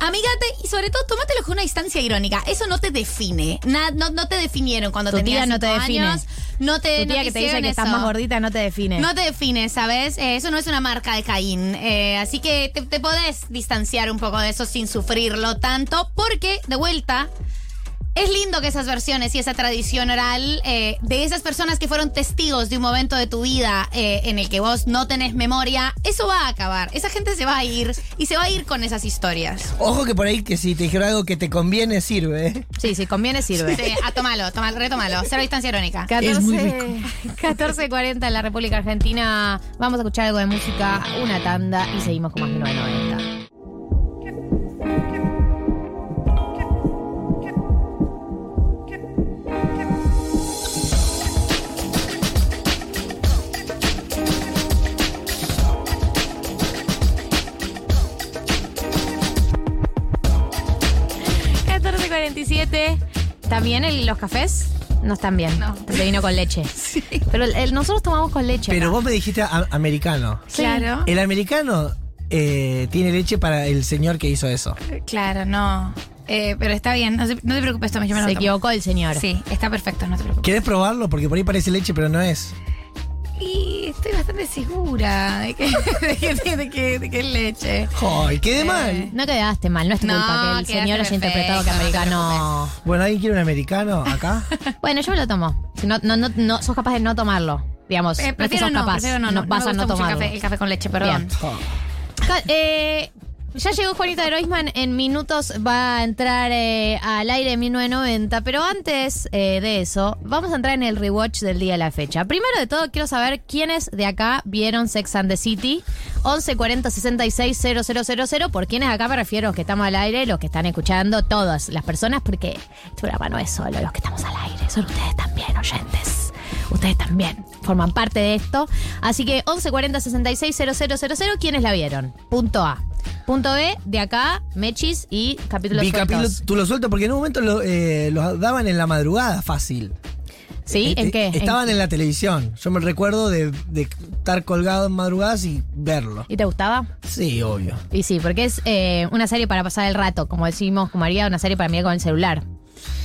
Amígate y sobre todo tómatelo con una distancia irónica. Eso no te define. Na- no, no te definieron cuando Tu tenías tía no te define. años. No te, Tu no tía te que te dice que estás más gordita no te define. No te define, ¿sabes? Eh, eso no es una marca de Caín. Eh, así que te, te podés distanciar un poco de eso sin sufrirlo tanto, porque, de vuelta, es lindo que esas versiones y esa tradición oral eh, de esas personas que fueron testigos de un momento de tu vida eh, en el que vos no tenés memoria, eso va a acabar. Esa gente se va a ir y se va a ir con esas historias. Ojo que por ahí que si te dijeron algo que te conviene, sirve. ¿eh? Sí, sí, conviene, sirve. Sí, a tomalo, tomalo, retomalo. Cero distancia irónica. 14, 14.40 en la República Argentina. Vamos a escuchar algo de música, una tanda y seguimos con más 1990. ¿14.47? ¿También el- los cafés? No están bien. No. Porque vino con leche. Pero el- el- nosotros tomamos con leche. Pero acá. vos me dijiste a- americano. Claro. El americano eh, tiene leche para el señor que hizo eso. Claro, no. Eh, pero está bien, no, se- no te preocupes, Tommy, yo me lo Se tomo. equivocó el señor. Sí, está perfecto, no te preocupes. ¿Querés probarlo? Porque por ahí parece leche, pero no es. Y estoy bastante segura de que, de que, de que- de que es leche. ¡Ay, quedé Eh, mal! No quedaste mal, no es tu No, culpa que el quedaste señor haya interpretado que perfecto, no te americano. Bueno, ¿alguien quiere un americano acá? Bueno, yo me lo tomo. Si no, no, no, no- sos capaz de no tomarlo. Digamos, Eh, no es que prefiero sos no, capaz. prefiero no, no, vas no a me no gusta mucho el tomarlo. café, el café con leche, perdón. Ca- eh, ya llegó Juanita de Roisman, en minutos va a entrar eh, al aire en 1990, pero antes eh, de eso, vamos a entrar en el rewatch del día de la fecha. Primero de todo, quiero saber quiénes de acá vieron Sex and the City. 11 40 66 000. Por quiénes acá me refiero, los que estamos al aire, los que están escuchando, todas las personas, porque este programa no es solo los que estamos al aire, son ustedes también, oyentes. Ustedes también forman parte de esto. Así que 11 40 66 000. ¿Quiénes la vieron? Punto A. Punto B, de acá, Mechis y capítulos Vi capítulo, sueltos. tú lo suelto porque en un momento lo, eh, los daban en la madrugada fácil. ¿Sí? ¿En Eh, qué? Estaban ¿En- en la televisión. Yo me recuerdo de, de estar colgado en madrugadas y verlo. ¿Y te gustaba? Sí, obvio. Y sí, porque es eh, una serie para pasar el rato, como decimos con María, una serie para mirar con el celular.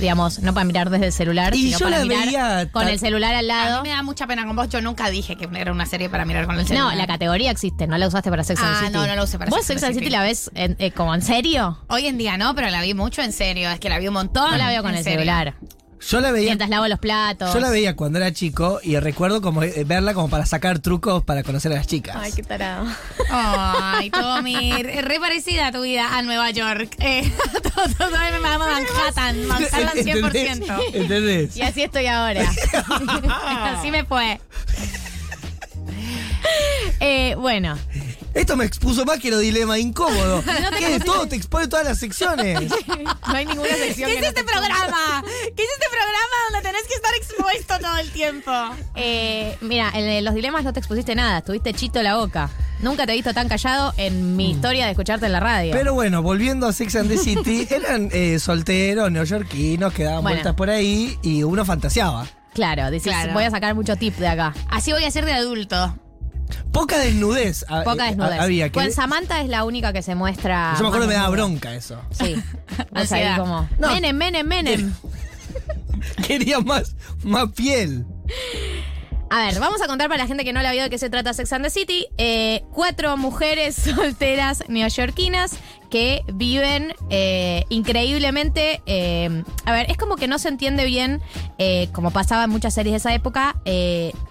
Digamos, no para mirar desde el celular, Y sino yo para la mirar veía con el celular al A lado. mí me da mucha pena con vos. Yo nunca dije que era una serie para mirar con el celular. No, la categoría existe, no la usaste para Sex and the Ah, City. no, no la usé para ¿Vos Sex and City la ves en- eh, como en serio? Hoy en día no, pero la vi mucho en serio. Es que la vi un montón. Yo la veo con el serio. celular. Yo la veía. Mientras lavo los platos. Yo la veía cuando era chico y recuerdo como eh, verla como para sacar trucos para conocer a las chicas. Ay, qué tarado. Ay, Tommy, re parecida a tu vida a Nueva York. Eh, todo, todo me llamo Manhattan, Manhattan 100%. ¿Entendés? Y así estoy ahora. Así me fue. Eh, bueno, Esto me expuso más que los dilemas incómodos. No ¿Qué? Todo te expone todas las secciones. No hay ninguna sección. ¿Qué es este te- programa? ¿Qué es este programa donde tenés que estar expuesto todo el tiempo? Eh, mira, en los dilemas no te expusiste nada, estuviste chito la boca. Nunca te he visto tan callado en mi historia de escucharte en la radio. Mm. Pero bueno, volviendo a Sex and the City, eran eh, solteros, neoyorquinos, que daban Bueno. vueltas por ahí y uno fantaseaba. claro, Claro. voy a sacar mucho tip de acá. Así voy a ser de adulto. Poca desnudez. ha- Poca eh, desnudez. Había que. Con Samantha es la única que se muestra. Yo me acuerdo más me daba desnuda. bronca eso. Sí. Vos ahí Ansiedad. como. No. Menem, Menem, Menem. Quería más, más piel. A ver, vamos a contar para la gente que no la vio de qué se trata Sex and the City. Eh, cuatro mujeres solteras neoyorquinas que viven eh, increíblemente. eh, a ver, es como que no se entiende bien, eh, como pasaba en muchas series de esa época,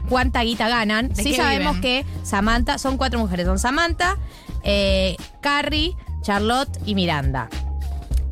cuánta guita ganan. ¿De Sí sabemos viven? que Samantha, son cuatro mujeres, son Samantha, Carrie, Charlotte y Miranda.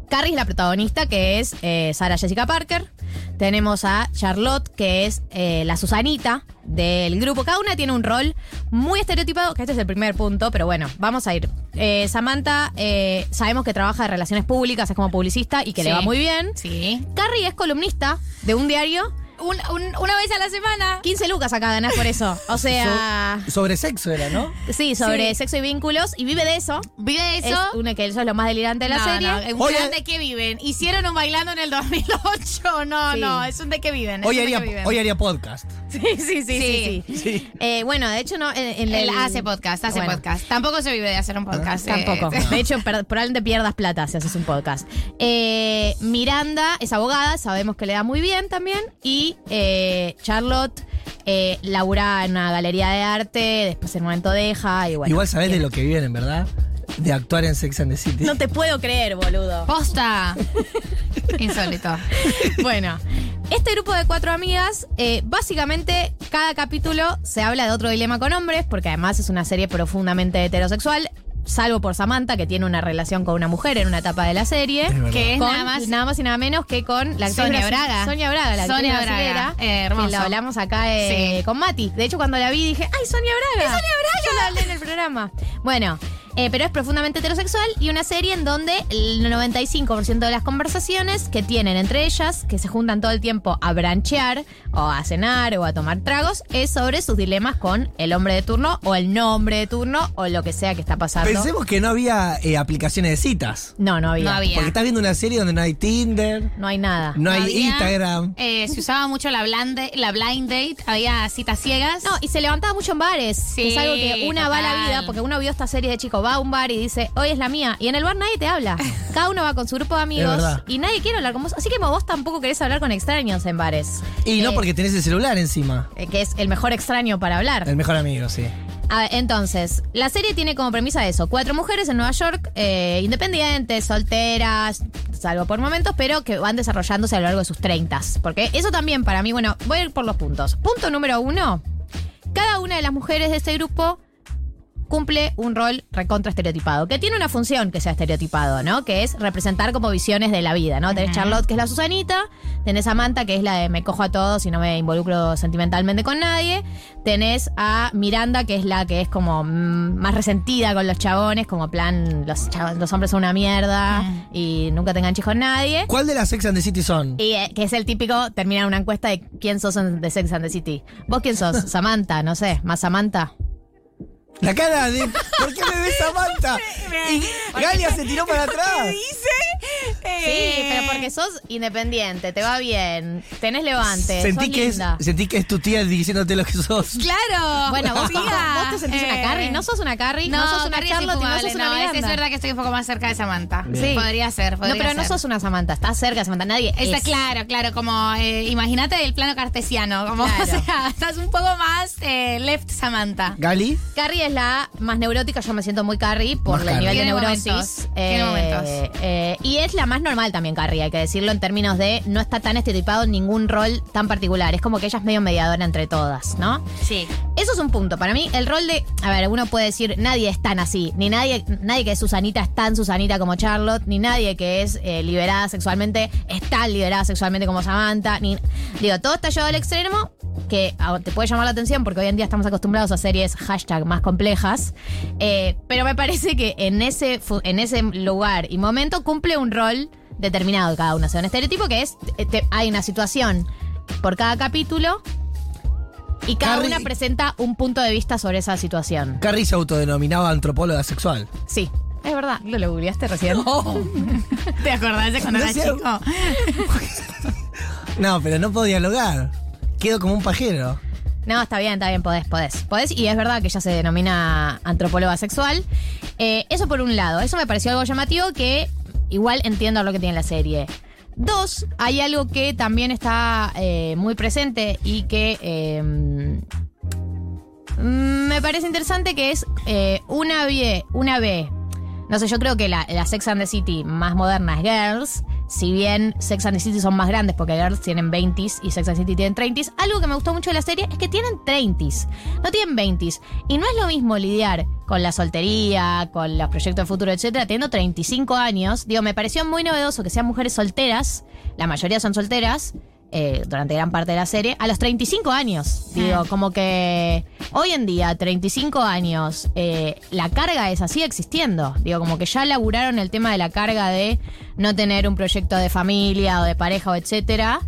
Carrie es la protagonista, que es Sarah Jessica Parker. Tenemos a Charlotte, que es eh, la Susanita del grupo. Cada una tiene un rol muy estereotipado, que este es el primer punto, pero bueno, vamos a ir. Eh, Samantha, eh, sabemos que trabaja de relaciones públicas, es como publicista y que le va muy bien. Sí. Carrie es columnista de un diario. Un- un- una vez a la semana. 15 lucas acá ganás por eso. O sea, So- sobre sexo era, ¿no? sí, sobre Sí. sexo y vínculos y vive de eso. ¿Vive de eso? Es una que eso es lo más delirante de la no, serie. no, ¿un de qué viven? ¿Hicieron un bailando en el 2008? No, Sí. no, es un de qué viven. es Hoy un de haría, qué viven. hoy haría podcast. Sí, sí, sí, sí. sí. Sí. Eh, bueno, de hecho, no. En, en Él el- hace podcast, hace Bueno, podcast. Tampoco se vive de hacer un podcast. eh. Tampoco. De hecho, per- probablemente pierdas plata si haces un podcast. Eh, Miranda es abogada, sabemos que le da muy bien también. Y eh, Charlotte eh, labura en una galería de arte, después en un momento deja y bueno. Igual sabés de lo que vienen, ¿verdad? De actuar en Sex and the City. No te puedo creer, boludo. Posta. Insólito. Bueno, este grupo de cuatro amigas, eh, básicamente cada capítulo se habla de otro dilema con hombres, porque además es una serie profundamente heterosexual. Salvo por Samantha, que tiene una relación con una mujer en una etapa de la serie. Que es Con- nada más. nada más y nada menos que con la actriz Sonia Braga. Sonia Braga, la actriz Sonia Braga, eh, hermoso. Que la hablamos acá eh, Sí. con Mati. De hecho, cuando la vi dije, ¡ay, Sonia Braga! ¡Es Sonia Braga! Yo la hablé en el programa. Bueno, eh, pero es profundamente heterosexual y una serie en donde el 95% de las conversaciones que tienen entre ellas, que se juntan todo el tiempo a branchear o a cenar o a tomar tragos, es sobre sus dilemas con el hombre de turno o el no hombre de turno o lo que sea que está pasando. Pensemos que no había eh, aplicaciones de citas. No, no había. No había. Porque estás viendo una serie donde no hay Tinder, No hay nada. no hay Había, Instagram. eh, se usaba mucho la, blande- la blind date, había citas ciegas. No, y se levantaba mucho en bares. Sí, que es algo que una va a la vida, porque uno vio esta serie de chicos, va a un bar y dice, hoy es la mía. Y en el bar nadie te habla. Cada uno va con su grupo de amigos y nadie quiere hablar con vos. Así que vos tampoco querés hablar con extraños en bares. Y no Eh, porque tenés el celular encima. eh, que es el mejor extraño para hablar. El mejor amigo, sí. A ver, entonces, la serie tiene como premisa eso: cuatro mujeres en Nueva York, eh, independientes, solteras, salvo por momentos, pero que van desarrollándose a lo largo de sus treintas. Porque eso también para mí, bueno, voy a ir por los puntos. Punto número uno: cada una de las mujeres de este grupo cumple un rol recontra estereotipado, que tiene una función que sea estereotipado, ¿no? Que es representar como visiones de la vida, ¿no? Tenés Charlotte, que es la Susanita, tenés a Samantha, que es la de me cojo a todos y no me involucro sentimentalmente con nadie, tenés a Miranda, que es la que es como mm, más resentida con los chabones, como plan, los, chabon- los hombres son una mierda y nunca te enganches con nadie. ¿Cuál de las Sex and the City son? Y eh, que es el típico, terminar una encuesta de quién sos The Sex and the City. ¿Vos quién sos? Samantha, no sé, más Samantha. La cara de. ¿Por qué me ves Samantha? Y Galia se tiró para atrás. Sí, pero porque sos independiente, te va bien, tenés levante, Sentí sos que, es, linda. sentí que es tu tía diciéndote lo que sos. Claro. Bueno, vos, Tía, vos te sentís una eh, Carrie, no sos una Carrie, no, sos una es Charlotte y no sos una no, es, Miranda. es verdad que estoy un poco más cerca de Samantha. Sí. Podría ser, No, pero no sos una Samantha, estás cerca de Samantha, nadie Está es. claro, claro, como eh, imagínate el plano cartesiano, como Claro. o sea, estás un poco más eh, left Samantha. ¿Gali? Carrie es la más neurótica, yo me siento muy Carrie por Más el Carrie. nivel de Tiene neurosis. momentos, tiene momentos. eh, y es la más normal también, Carrie, hay que decirlo en términos de no está tan estereotipado en ningún rol tan particular. Es como que ella es medio mediadora entre todas, ¿no? Sí. Eso es un punto. Para mí, el rol de. A ver, uno puede decir, nadie es tan así. Ni nadie, nadie que es Susanita es tan Susanita como Charlotte. Ni nadie que es eh, liberada sexualmente es tan liberada sexualmente como Samantha. Ni, digo, todo está llevado al extremo. que ah, te puede llamar la atención porque hoy en día estamos acostumbrados a series hashtag más complejas, eh, pero me parece que en ese, en ese lugar y momento cumple un rol determinado de cada uno. O sea, un estereotipo que es, eh, te- hay una situación por cada capítulo y cada Carrie- una presenta un punto de vista sobre esa situación. Carrie se autodenominaba antropóloga sexual. Sí. Es verdad, ¿lo lo googleaste recién? ¿Te acordás de cuando No era chico? No, pero no puedo dialogar. Quedo como un pajero. No, está bien, está bien, podés, podés. Podés, y es verdad que ella se denomina antropóloga sexual. Eh, eso por un lado, eso me pareció algo llamativo que igual entiendo lo que tiene la serie. Dos, hay algo que también está eh, muy presente y que mm, me parece interesante que es eh, una B, una. No sé, yo creo que la, la Sex and the City más moderna es Girls. Si bien Sex and the City son más grandes porque Girls tienen 20s y Sex and the City tienen 30s, algo que me gustó mucho de la serie es que tienen 30s, no tienen 20s. Y no es lo mismo lidiar con la soltería, con los proyectos de futuro, etcétera, teniendo 35 años. Digo, me pareció muy novedoso que sean mujeres solteras, la mayoría son solteras, eh, durante gran parte de la serie, a los 35 años. Digo, como que hoy en día, 35 años, eh, la carga esa sigue existiendo. Digo, como que ya laburaron el tema de la carga de no tener un proyecto de familia o de pareja o etcétera.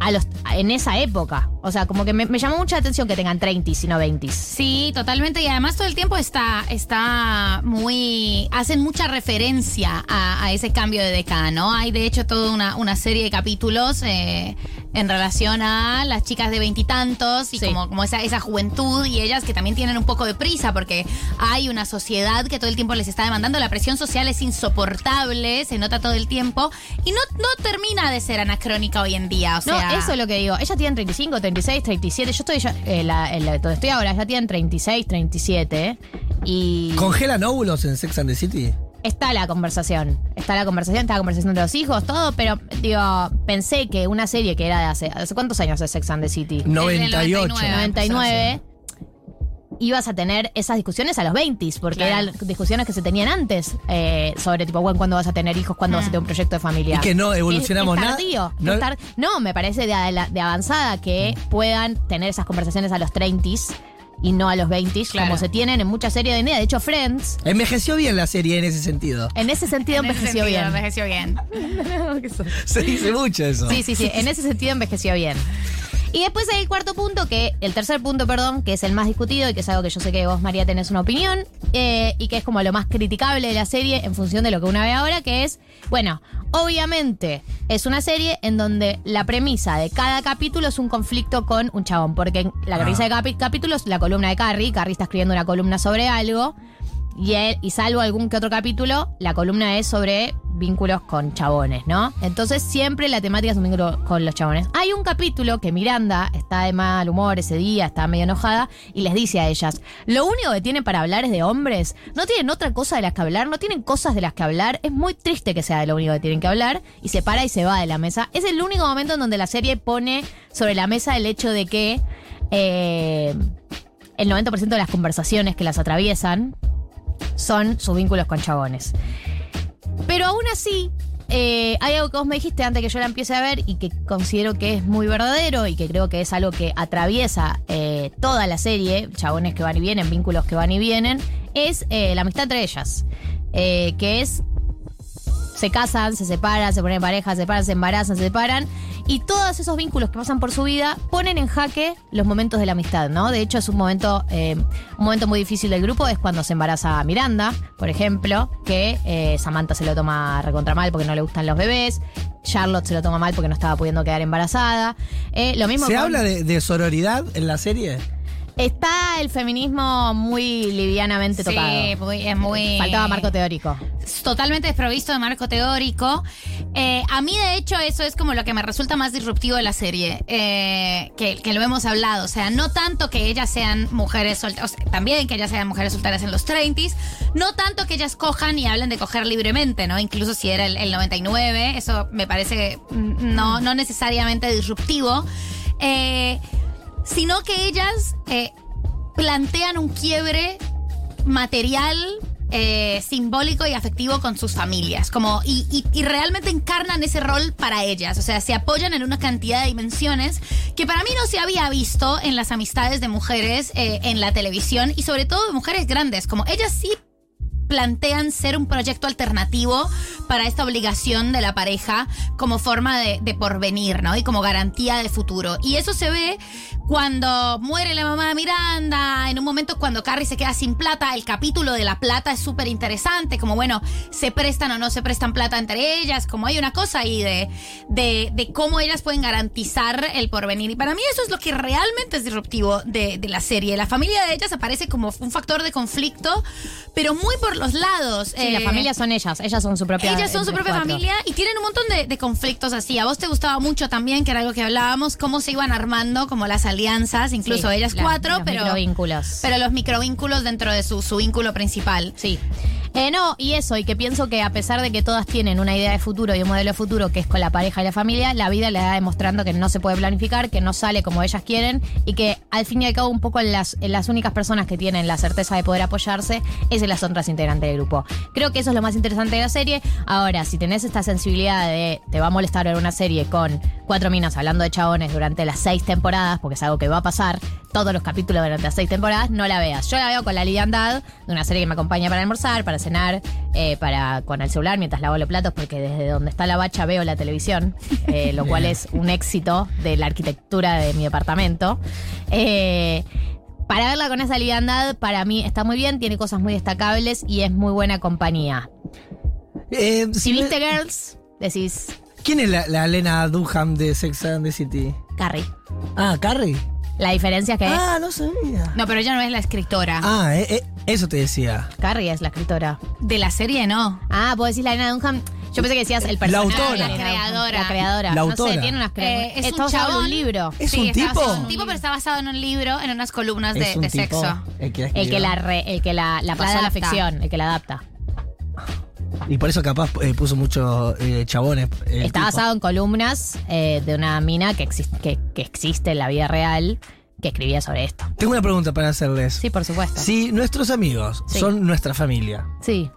A los, en esa época. O sea, como que me, me llamó mucha atención que tengan 30 y no 20 Sí, totalmente. Y además todo el tiempo está, está muy. hacen mucha referencia a, a ese cambio de década, ¿no? Hay de hecho toda una, una serie de capítulos eh, en relación a las chicas de veintitantos y, Sí. como, como esa, esa juventud y ellas que también tienen un poco de prisa porque hay una sociedad que todo el tiempo les está demandando. La presión social es insoportable, se nota todo el tiempo y no, no termina de ser anacrónica hoy en día. O sea, no, eso es lo que digo. Ellas tienen 35, 36, 37. Yo estoy ya, eh, la- en la- donde estoy ahora, ya tienen 36, 37. Y ¿Congelan óvulos en Sex and the City? está la conversación. Está la conversación, está la conversación de los hijos, todo. Pero, digo, pensé que una serie que era de hace. ¿Hace cuántos años es Sex and the City? 98. 99. Ibas a tener esas discusiones a los 20 porque Claro. eran discusiones que se tenían antes eh, sobre tipo, bueno, cuándo vas a tener hijos, cuándo vas a tener un proyecto de familia. Y que no evolucionamos Es- es nada. es No- tar- no, me parece de, avanzada que puedan tener esas conversaciones a los 30 y no a los 20 como se tienen en muchas series de día. De hecho, Friends, Envejeció bien la serie en ese sentido. en ese sentido, en ese envejeció sentido, bien. envejeció bien. Se dice mucho eso. Sí, sí, sí. En ese sentido envejeció bien. Y después hay el cuarto punto, que, el tercer punto, perdón, que es el más discutido y que es algo que yo sé que vos, María, tenés una opinión, eh, y que es como lo más criticable de la serie en función de lo que una ve ahora, que es, bueno, obviamente es una serie en donde la premisa de cada capítulo es un conflicto con un chabón, porque en la premisa de cada capi- capítulo es la columna de Carrie, Carrie está escribiendo una columna sobre algo, y, él, y salvo algún que otro capítulo, la columna es sobre vínculos con chabones, ¿no? Entonces siempre la temática es un vínculo con los chabones. Hay un capítulo que Miranda está de mal humor ese día, está medio enojada, y les dice a ellas, lo único que tienen para hablar es de hombres, no tienen otra cosa de las que hablar, no tienen cosas de las que hablar, es muy triste que sea de lo único que tienen que hablar, y se para y se va de la mesa. Es el único momento en donde la serie pone sobre la mesa el hecho de que... eh, el 90% de las conversaciones que las atraviesan son sus vínculos con chabones. Pero aún así, eh, hay algo que vos me dijiste antes que yo la empiece a ver y que considero que es muy verdadero y que creo que es algo que atraviesa eh, toda la serie, chabones que van y vienen, vínculos que van y vienen, es eh, la amistad entre ellas. Que es se casan, se separan, se ponen en pareja, se separan, se embarazan, se separan. Y todos esos vínculos que pasan por su vida ponen en jaque los momentos de la amistad, ¿no? De hecho, es un momento, eh, un momento muy difícil del grupo, es cuando se embaraza Miranda, por ejemplo, que eh, Samantha se lo toma recontra mal porque no le gustan los bebés. Charlotte se lo toma mal porque no estaba pudiendo quedar embarazada. Eh, lo mismo ¿Se con- habla de, de sororidad en la serie? Está el feminismo muy livianamente Sí, tocado. muy- es muy- Faltaba marco teórico. totalmente desprovisto de marco teórico. Eh, a mí, de hecho, eso es como lo que me resulta más disruptivo de la serie, eh, que, que lo hemos hablado. O sea, no tanto que ellas sean mujeres solteras, también que ellas sean mujeres solteras en los 30s, no tanto que ellas cojan y hablen de coger libremente, ¿no? Incluso si era el, el 99, eso me parece mm, no, no necesariamente disruptivo. Eh, sino que ellas eh, plantean un quiebre material eh, simbólico y afectivo con sus familias. Como, y, y- realmente encarnan ese rol para ellas. O sea, se apoyan en una cantidad de dimensiones que para mí no se había visto en las amistades de mujeres eh, en la televisión y sobre todo de mujeres grandes. Como ellas sí plantean ser un proyecto alternativo para esta obligación de la pareja como forma de, porvenir, ¿no? Y como garantía de futuro. Y eso se ve cuando muere la mamá de Miranda, en un momento cuando Carrie se queda sin plata, el capítulo de la plata es súper interesante, como bueno, se prestan o no se prestan plata entre ellas, como hay una cosa ahí de, de, de cómo ellas pueden garantizar el porvenir. Y para mí eso es lo que realmente es disruptivo de, de la serie. La familia de ellas aparece como un factor de conflicto, pero muy por los lados. Sí, la Eh, familia son ellas. Ellas son su propia. ellas son su propia cuatro. familia y tienen un montón de, de conflictos así. A vos te gustaba mucho también, que era algo que hablábamos, cómo se iban armando como las alianzas, incluso Sí, ellas la- cuatro, los pero, microvínculos. pero los microvínculos dentro de su, su vínculo principal. Sí. Eh, no, y eso, y que pienso que a pesar de que todas tienen una idea de futuro y un modelo de futuro que es con la pareja y la familia, la vida le da demostrando que no se puede planificar, que no sale como ellas quieren y que al fin y al cabo un poco las, las únicas personas que tienen la certeza de poder apoyarse es en las otras integrantes del grupo. Creo que eso es lo más interesante de la serie. Ahora, si tenés esta sensibilidad de te va a molestar ver una serie con cuatro minas hablando de chabones durante las seis temporadas, porque es algo que va a pasar todos los capítulos durante las seis temporadas, no la veas. Yo la veo con la liviandad de una serie que me acompaña para almorzar, para cenar, eh, para con el celular mientras lavo los platos, porque desde donde está la bacha veo la televisión, eh, lo cual es un éxito de la arquitectura de mi departamento. Eh, para verla con esa liviandad, para mí está muy bien, tiene cosas muy destacables y es muy buena compañía. Eh, Si si me- viste Girls, decís ¿Quién es la, la Lena Dunham de Sex and the City? Carrie. Ah, Carrie. La diferencia es que Ah, no sabía. No, pero ella no es la escritora. Ah, eh, eh, eso te decía. Carrie es la escritora. De la serie no. Ah, vos decís la Elena Dunham. Yo pensé que decías el personaje. autora. La Elena Dunham. creadora. La creadora. La No autora. sé, tiene unas Eh, es un hablando de chabón. un libro. ¿Es Sí, un está tipo? en un tipo, pero está basado en un libro, en unas columnas de, Es un sexo. El que, la El que la, re- el que la, la pasó a la ficción, el que la adapta. Y por eso capaz eh, puso muchos eh, chabones. el Está tipo. basado en columnas eh, de una mina que, existe que, que existe en la vida real que escribía sobre esto. Tengo una pregunta para hacerles. Sí, por supuesto. Si nuestros amigos Sí. son nuestra familia, Sí.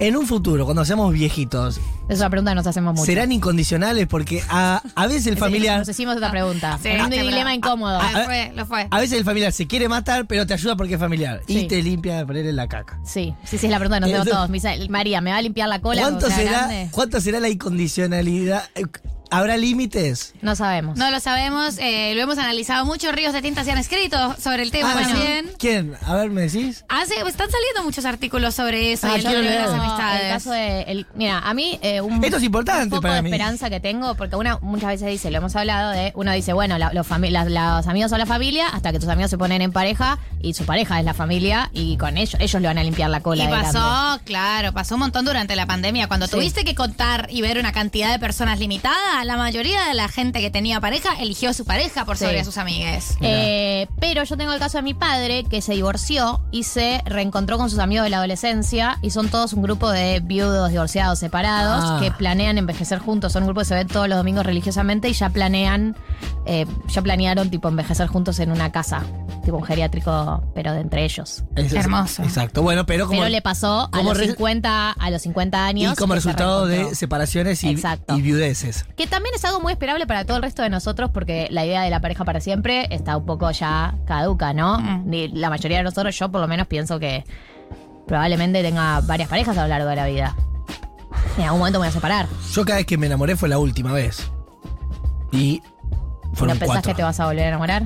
En un futuro, cuando seamos viejitos, Es una pregunta que nos hacemos mucho. ¿serán incondicionales? Porque a, a veces el familiar. Nos hicimos otra pregunta. Sí, en un dilema incómodo. Lo fue, lo fue. A veces el familiar se quiere matar, pero te ayuda porque es familiar. Sí. Y te limpia de ponerle la caca. Sí, sí, sí, es la pregunta que nos hacemos Eso- todos. Me dice, María, ¿me va a limpiar la cola? ¿Cuánto será? ¿Cuánto será la incondicionalidad? ¿Habrá límites? No sabemos. No lo sabemos, eh, lo hemos analizado mucho. Ríos de Tinta se han escrito sobre el tema Ah, ¿sí? también. ¿Quién? A ver, ¿me decís? Hace, están saliendo muchos artículos sobre eso Ah, y el de las amistades. El caso de. el- mira, a mí. eh, un, Esto es importante un poco para de mí. esperanza que tengo, porque una muchas veces dice, lo hemos hablado de. Uno dice, bueno, la- los, fami- las- los amigos son la familia, hasta que tus amigos se ponen en pareja y su pareja es la familia, y con ellos, ellos le van a limpiar la cola. Y de grande. pasó, claro, pasó un montón durante la pandemia. Cuando Sí. tuviste que contar y ver una cantidad de personas limitada, la mayoría de la gente que tenía pareja eligió a su pareja por Sí. sobre a sus amigues. Eh, pero yo tengo el caso de mi padre que se divorció y se reencontró con sus amigos de la adolescencia y son todos un grupo de viudos, divorciados, separados Ah. que planean envejecer juntos. Son un grupo que se ven todos los domingos religiosamente y ya planean, eh, ya planearon tipo envejecer juntos en una casa, tipo un geriátrico, pero de entre ellos. Es- Hermoso. Exacto. Bueno, pero como. pero le pasó a los re- 50, a los 50 años. y como se resultado de separaciones y viudeces. Que también es algo muy esperable para todo el resto de nosotros porque la idea de la pareja para siempre está un poco ya caduca, ¿no? Mm. Ni- La mayoría de nosotros, yo por lo menos pienso que probablemente tenga varias parejas a lo largo de la vida. En algún momento me voy a separar. Yo cada vez que me enamoré fue la última vez. Y ¿No fueron pensás cuatro. que te vas a volver a enamorar?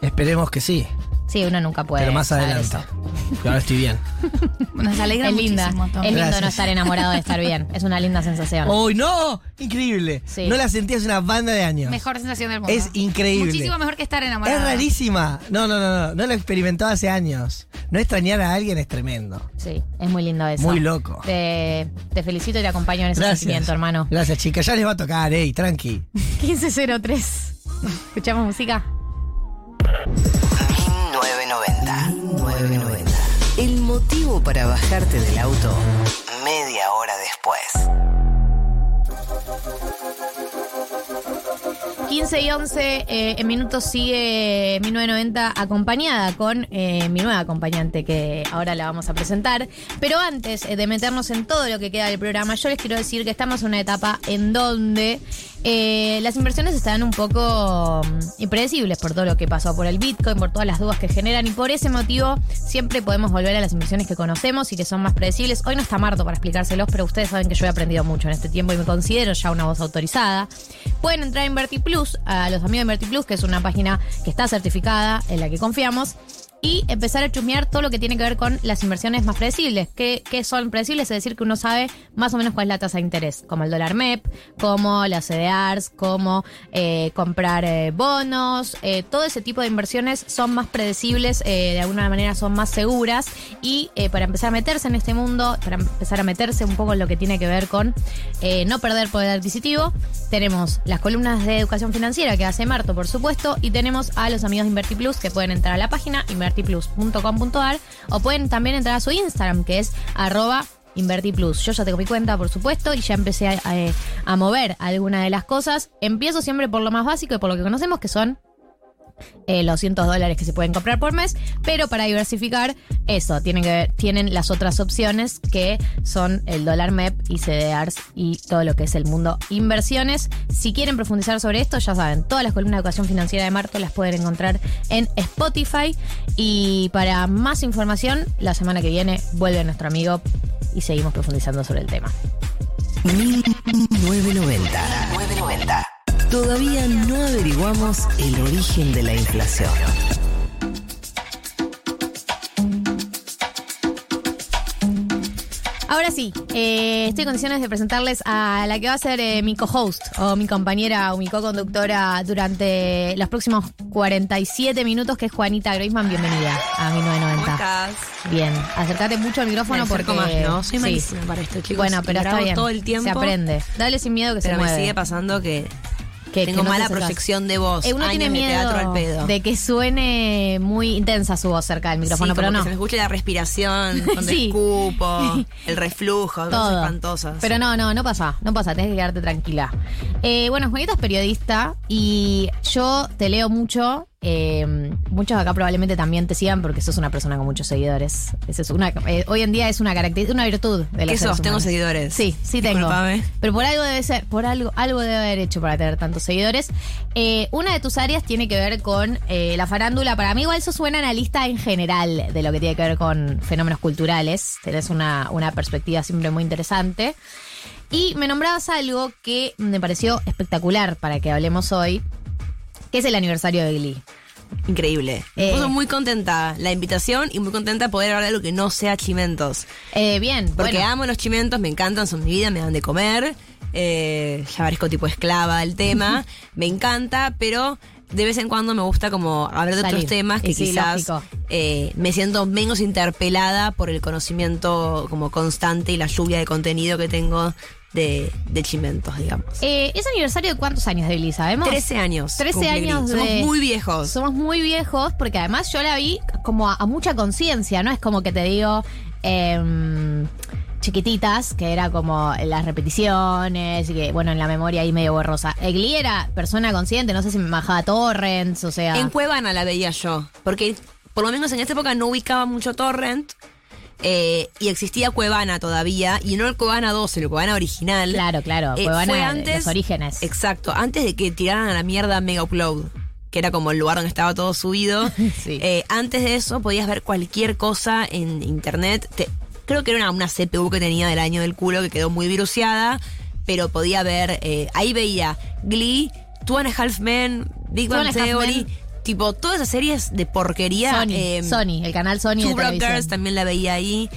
Esperemos que sí, Sí, uno nunca puede. pero más adelante. ahora estoy bien. Nos alegra Es linda. muchísimo. Tom. Es lindo Gracias. no estar enamorado de estar bien. Es una linda sensación. ¡Uy, no! Increíble. Sí. No la sentí hace una banda de años. Mejor sensación del mundo. Es increíble. Muchísimo mejor que estar enamorado. Es rarísima. No, no, no, no. No lo he experimentado hace años. No extrañar a alguien es tremendo. Sí, es muy lindo eso. Muy loco. Te, te felicito y te acompaño en ese Gracias. sentimiento, hermano. Gracias, chicas. Ya les va a tocar, ey, tranqui. 1503. ¿Escuchamos música? 990. 990. El motivo para bajarte del auto media hora después. 15 y 11 eh, en minutos sigue 1990 acompañada con eh, mi nueva acompañante que ahora la vamos a presentar. Pero antes eh, de meternos en todo lo que queda del programa, yo les quiero decir que estamos en una etapa en donde eh, las inversiones están un poco mm, impredecibles por todo lo que pasó por el Bitcoin, por todas las dudas que generan y por ese motivo siempre podemos volver a las inversiones que conocemos y que son más predecibles. Hoy no está Marto para explicárselos, pero ustedes saben que yo he aprendido mucho en este tiempo y me considero ya una voz autorizada. Pueden entrar a InvertiPlus, a los amigos de InvertiPlus, que es una página que está certificada, en la que confiamos y empezar a chusmear todo lo que tiene que ver con las inversiones más predecibles. ¿Qué, qué son predecibles? Es decir, que uno sabe más o menos cuál es la tasa de interés, como el dólar MEP, como las CDRs, como eh, comprar eh, bonos, eh, todo ese tipo de inversiones son más predecibles, de alguna manera son más seguras y para empezar a meterse en este mundo, para empezar a meterse un poco en lo que tiene que ver con no perder poder adquisitivo, tenemos las columnas de educación financiera que hace Marto, por supuesto, y tenemos a los amigos de InvertiPlus que pueden entrar a la página invertiplus.com.ar o pueden también entrar a su Instagram que es arroba InvertiPlus. Yo ya tengo mi cuenta, por supuesto, y ya empecé a, a- a mover algunas de las cosas. Empiezo siempre por lo más básico y por lo que conocemos, que son eh, los cientos dólares que se pueden comprar por mes, pero para diversificar, eso, tienen, tienen las otras opciones que son el dólar MEP y CDRs y todo lo que es el mundo inversiones. Si quieren profundizar sobre esto, ya saben, todas las columnas de educación financiera de Marto las pueden encontrar en Spotify. Y para más información, la semana que viene vuelve nuestro amigo y seguimos profundizando sobre el tema. 1990. 990. Todavía no averiguamos el origen de la inflación. Ahora sí, eh, estoy en condiciones de presentarles a la que va a ser eh, mi co-host o mi compañera o mi co-conductora durante los próximos 47 minutos, que es Juanita Groisman. Bienvenida a mi 990. ¿Cómo estás? Bien, acércate mucho al micrófono Me porque. más, ¿no? Soy sí. para esto, chicos. Bueno, pero está bien. todo el tiempo. Se aprende. Dale sin miedo que Pero se me mueve. sigue pasando que Que- tengo que no mala proyección de voz. Eh, uno tiene de miedo teatro al pedo. de que suene muy intensa su voz cerca del micrófono, Sí, pero como no. que se me escuche la respiración, cuando Sí. escupo, el reflujo, cosas Todo. espantosas. Pero no, no, no pasa, no pasa, tenés que quedarte tranquila. Eh, bueno, Juanita es periodista y yo te leo mucho. Eh, muchos acá probablemente también te sigan porque sos una persona con muchos seguidores. Es una, eh, hoy en día es una característica, una virtud de los ¿Qué seres sos? Tengo seguidores. Sí, sí tengo. Disculpame. Pero por algo debe ser, por algo, algo debe haber hecho para tener tantos seguidores. Eh, una de tus áreas tiene que ver con eh, la farándula. Para mí igual eso suena analista en general de lo que tiene que ver con fenómenos culturales. Tenés una, una perspectiva siempre muy interesante. Y me nombrabas algo que me pareció espectacular para que hablemos hoy, que es el aniversario de Glee. Increíble. Me Eh. puso muy contenta la invitación y muy contenta de poder hablar de algo que no sea chimentos. Eh, bien, Porque bueno. amo los chimentos, me encantan, son mi vida, me dan de comer. Eh, ya parezco tipo esclava del tema. me encanta, pero de vez en cuando me gusta como hablar de Salir. otros temas que sí, quizás eh, me siento menos interpelada por el conocimiento como constante y la lluvia de contenido que tengo de, de chimentos, digamos. Eh, ¿Es aniversario de cuántos años de Glee, sabemos? 13 años. 13 cumple años de... Somos muy viejos. Somos muy viejos porque además yo la vi como a, a mucha conciencia, ¿no? Es como que te digo... em, chiquititas, que era como las repeticiones, y que, bueno, en la memoria ahí medio borrosa. Glee era persona consciente, no sé si me bajaba torrents, o sea... En Cuevana la veía yo, porque por lo menos en esta época no ubicaba mucho Torrent. Eh, y existía Cuevana todavía, y no el Cuevana 2, el Cuevana original. Claro, claro, Eh, Cuevana fue de antes, los orígenes. Exacto, antes de que tiraran a la mierda Mega Upload, que era como el lugar donde estaba todo subido. Eh, antes de eso podías ver cualquier cosa en internet. Te- creo que era una, una CPU que tenía del año del culo que quedó muy viruseada, pero podía ver, ahí veía Glee, Two and a Half Men, Big Bang Theory. Tipo todas esas series de porquería. Sony, eh, Sony, el canal Sony de Two televisión. Girls también la veía ahí.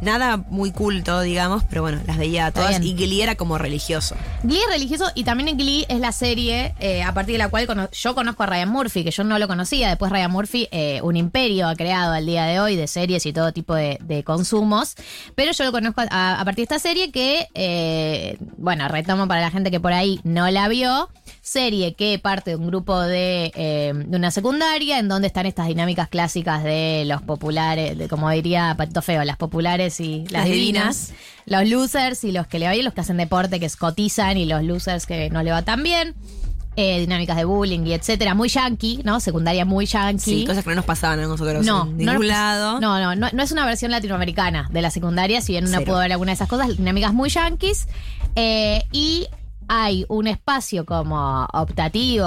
Nada muy culto, digamos, pero bueno, las veía todas. Y Glee era como religioso. Glee es religioso y también Glee es la serie eh, a partir de la cual cono- yo conozco a Ryan Murphy, que yo no lo conocía. Después Ryan Murphy, eh, un imperio ha creado al día de hoy de series y todo tipo de, de consumos. Pero yo lo conozco a, a partir de esta serie que, eh, bueno, retomo para la gente que por ahí no la vio. Serie que parte de un grupo de, eh, de una secundaria en donde están estas dinámicas clásicas de los populares, de, como diría Patito Feo, las populares y las, Las divinas. divinas. Los losers y los que le va bien, los que hacen deporte, que escotizan y los losers que no le va tan bien. eh, dinámicas de bullying y etcétera, muy yankee, ¿no? Secundaria muy yankee. Sí, cosas que no nos pasaban a nosotros No, en ningún lado. no, no, no, no es una versión latinoamericana de la secundaria, si bien una pudo ver alguna de esas cosas, dinámicas muy yankees. eh, y hay un espacio como optativo,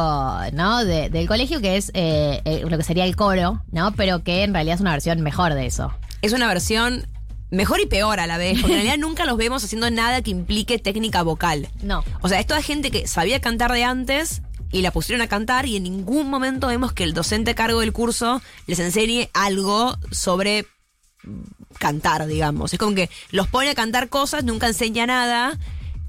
¿no? De- del colegio que es eh, lo que sería el coro, ¿no? Pero que en realidad es una versión mejor de eso. Es una versión mejor y peor a la vez, porque en realidad nunca los vemos haciendo nada que implique técnica vocal. No. O sea, es toda gente que sabía cantar de antes y la pusieron a cantar y en ningún momento vemos que el docente a cargo del curso les enseñe algo sobre cantar, digamos. Es como que los pone a cantar cosas, nunca enseña nada.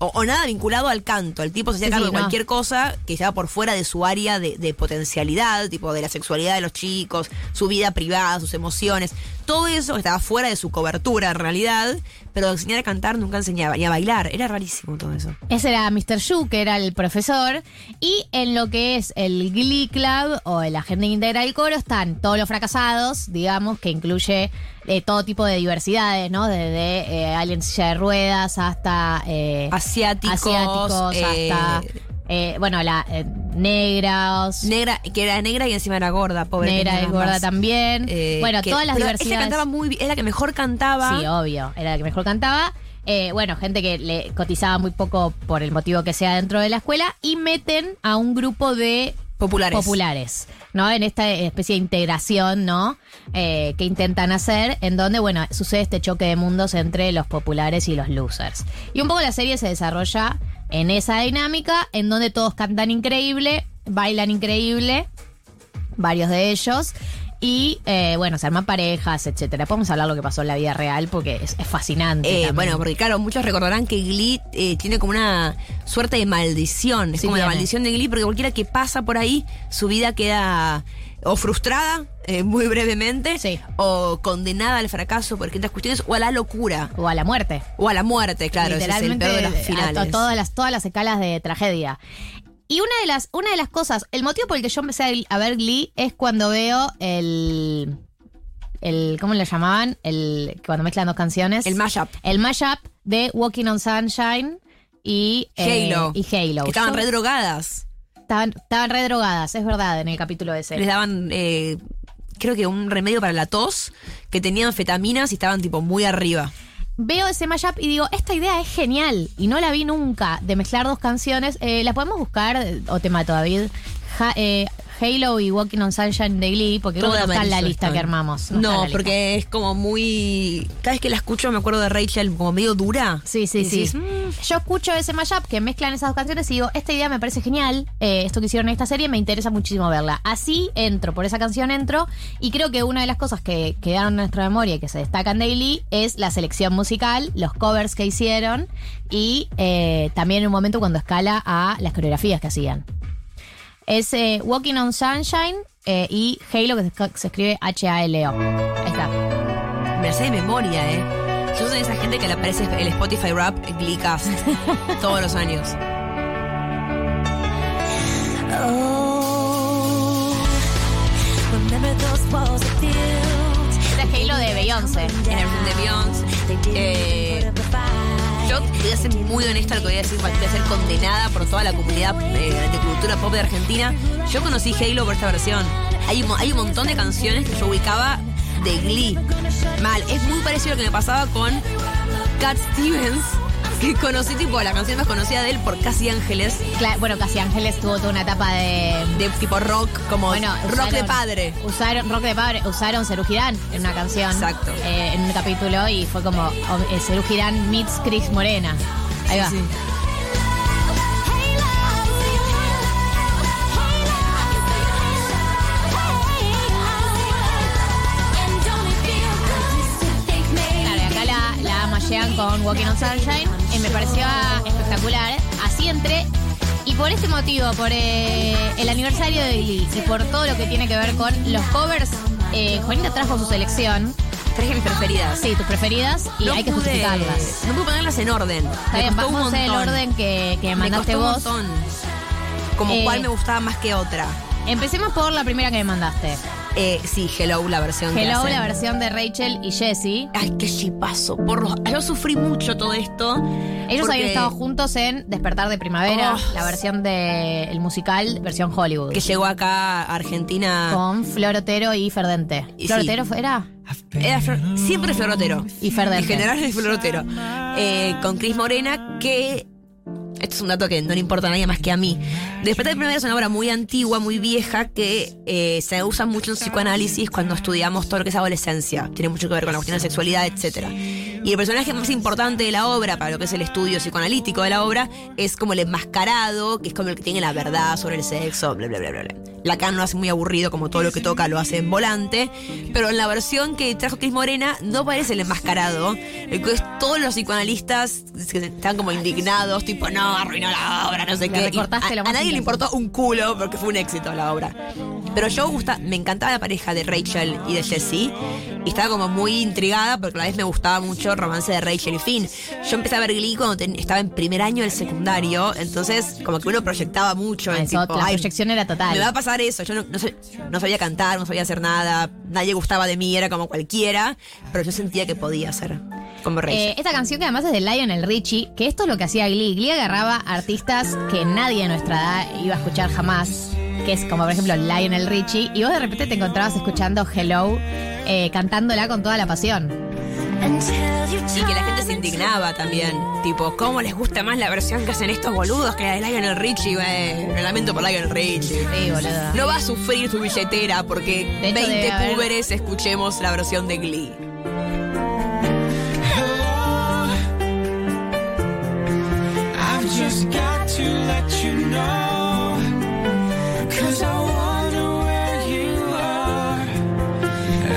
O, o nada vinculado al canto. El tipo se hacía Sí, cargo sí, de no. cualquier cosa que estaba por fuera de su área de, de potencialidad, tipo de la sexualidad de los chicos, su vida privada, sus emociones. Todo eso estaba fuera de su cobertura en realidad, pero enseñar a cantar nunca enseñaba, ni a bailar. Era rarísimo todo eso. Ese era Mr. Yu, que era el profesor. Y en lo que es el Glee Club o la agenda íntegra del coro están todos los fracasados, digamos, que incluye eh, todo tipo de diversidades, ¿no? Desde eh, alguien en silla de ruedas hasta. eh, Asiáticos, asiáticos, eh, hasta. Eh, bueno, la eh, negras. Negra, que era negra y encima era gorda, pobre. Negra y gorda también. Eh, bueno, que- todas las diversidades. Ella cantaba muy bien, es la que mejor cantaba. Sí, obvio, era la que mejor cantaba. Eh, bueno, gente que le cotizaba muy poco por el motivo que sea dentro de la escuela y meten a un grupo de populares. populares, ¿no? En esta especie de integración, ¿no? Eh, que intentan hacer, en donde, bueno, sucede este choque de mundos entre los populares y los losers. Y un poco la serie se desarrolla en esa dinámica, en donde todos cantan increíble, bailan increíble, varios de ellos. Y eh, bueno, se arman parejas, etcétera. Podemos hablar lo que pasó en la vida real porque es, es fascinante. Eh, bueno, porque claro, muchos recordarán que Glee eh, tiene como una suerte de maldición. Es Sí, como la maldición de Glee, porque cualquiera que pasa por ahí, su vida queda o frustrada, eh, muy brevemente, o condenada al fracaso por distintas cuestiones, o a la locura. O a la muerte. O a la muerte, claro. ese es el Literalmente peor de las finales. a todas las todas las escalas de tragedia. Y una de las una de las cosas, el motivo por el que yo empecé a- ver Glee es cuando veo el el ¿cómo le llamaban? El cuando mezclan dos canciones. El mashup. El mashup de Walking on Sunshine y eh, Halo. y Halo. Que estaban Yo- re drogadas. estaban estaban re drogadas, es verdad, en el capítulo ese. Les daban, eh, creo que un remedio para la tos, que tenían anfetaminas y estaban tipo muy arriba. Veo ese mashup y digo, esta idea es genial y no la vi nunca de mezclar dos canciones. Eh, ¿La podemos buscar? O te mato, David. Ja- eh, Halo y Walking on Sunshine de Glee, porque creo que no está en la lista están. que armamos. No, porque es como muy. Cada vez que la escucho me acuerdo de Rachel como medio dura. Sí, sí, sí. decís, "Mm, Yo escucho ese mashup que mezclan esas dos canciones y digo, esta idea me parece genial, eh, esto que hicieron en esta serie me interesa muchísimo verla. Así entro, por esa canción entro, y creo que una de las cosas que quedaron en nuestra memoria y que se destacan de Glee es la selección musical, los covers que hicieron y eh, también en un momento cuando escala a las coreografías que hacían. Es eh, Walking on Sunshine eh, y Halo, que se, se escribe H-A-L-O. Ahí está. Me sé de memoria, ¿eh? Yo soy de esa gente que le aparece el Spotify Rap Gleecast todos los años. Esta es Halo de Beyoncé. En versión de Beyoncé. Eh, yo voy a ser muy honesta lo que voy a decir, voy a ser condenada por toda la comunidad eh, de cultura pop de Argentina. Yo conocí Halo por esta versión. Hay hay un montón de canciones que yo ubicaba de Glee. Mal, es muy parecido a lo que me pasaba con Cat Stevens, que conocí tipo la canción más conocida de él por Casi Ángeles. Cla- bueno, Casi Ángeles tuvo toda una etapa de. De tipo rock, como Bueno, rock de padre. Usaron rock de padre, usaron Girán en una canción. Exacto. eh, en un capítulo y fue como eh, Girán meets Chris Morena. Ahí va. Sí, sí. Claro, y acá la, la amallean con Walking on Sunshine y me pareció espectacular. Así entré. Y por este motivo, por eh, el aniversario de Glee y por todo lo que tiene que ver con los covers, eh, Juanita trajo su selección. Traje mis preferidas. Sí, tus preferidas y No hay que pude- justificarlas. No pude ponerlas en orden. Está bien, vamos en el montón. orden que, que Me mandaste un vos. montón. Como Eh, cuál me gustaba más que otra. Empecemos por la primera que me mandaste. Eh, sí, Hello, la versión que Hello, hacen. la versión de Rachel y Jessie. Ay, qué chipazo. Por los- Yo sufrí mucho todo esto. Ellos porque- habían estado juntos en Despertar de Primavera, Oh. la versión del el musical, versión Hollywood. Que llegó acá a Argentina. Con Flor Otero y Ferdente. Y ¿Flor sí. Otero fue- era? Era Flor- siempre Florotero. Y Ferdente. En general es Florotero. Eh, con Cris Morena, que. Esto es un dato que no le importa a nadie más que a mí. Despertar de Primavera es una obra muy antigua, muy vieja, que eh, se usa mucho en psicoanálisis cuando estudiamos todo lo que es adolescencia. Tiene mucho que ver con la cuestión de sexualidad, etc. Y el personaje más importante de la obra, para lo que es el estudio psicoanalítico de la obra, es como el enmascarado, que es como el que tiene la verdad sobre el sexo, bla, bla, bla, bla. Lacan lo hace muy aburrido, como todo lo que toca lo hace en volante. Pero en la versión que trajo Cris Morena, no parece el enmascarado. El que es todos los psicoanalistas que están como indignados, tipo, no, arruinó la obra, no sé Le qué. Y recortaste a, lo a más nadie le importó un culo porque fue un éxito la obra. Pero yo gusta, me encantaba la pareja de Rachel y de Jessie. Y estaba como muy intrigada porque a la vez me gustaba mucho el romance de Rachel y Finn. Yo empecé a ver Glee cuando ten- estaba en primer año del secundario. Entonces, como que uno proyectaba mucho. en Eso, tipo, la "Ay, proyección era total. me va a pasar eso. Yo no, no no sabía cantar, no sabía hacer nada. Nadie gustaba de mí, era como cualquiera. Pero yo sentía que podía ser como Rachel. Eh, esta canción que además es de Lionel Richie, que esto es lo que hacía Glee. Glee agarraba artistas que nadie de nuestra edad iba a escuchar jamás, que es como por ejemplo Lionel Richie, y vos de repente te encontrabas escuchando Hello, eh, cantándola con toda la pasión. Y que la gente se indignaba también. Tipo, ¿cómo les gusta más la versión que hacen estos boludos que la de Lionel Richie? Bueno, me lamento por Lionel Richie. Sí, boludo. No va a sufrir su billetera porque De hecho, 20 debe haber- púberes escuchemos la versión de Glee. Just got to let you know. Cause I wonder where you are.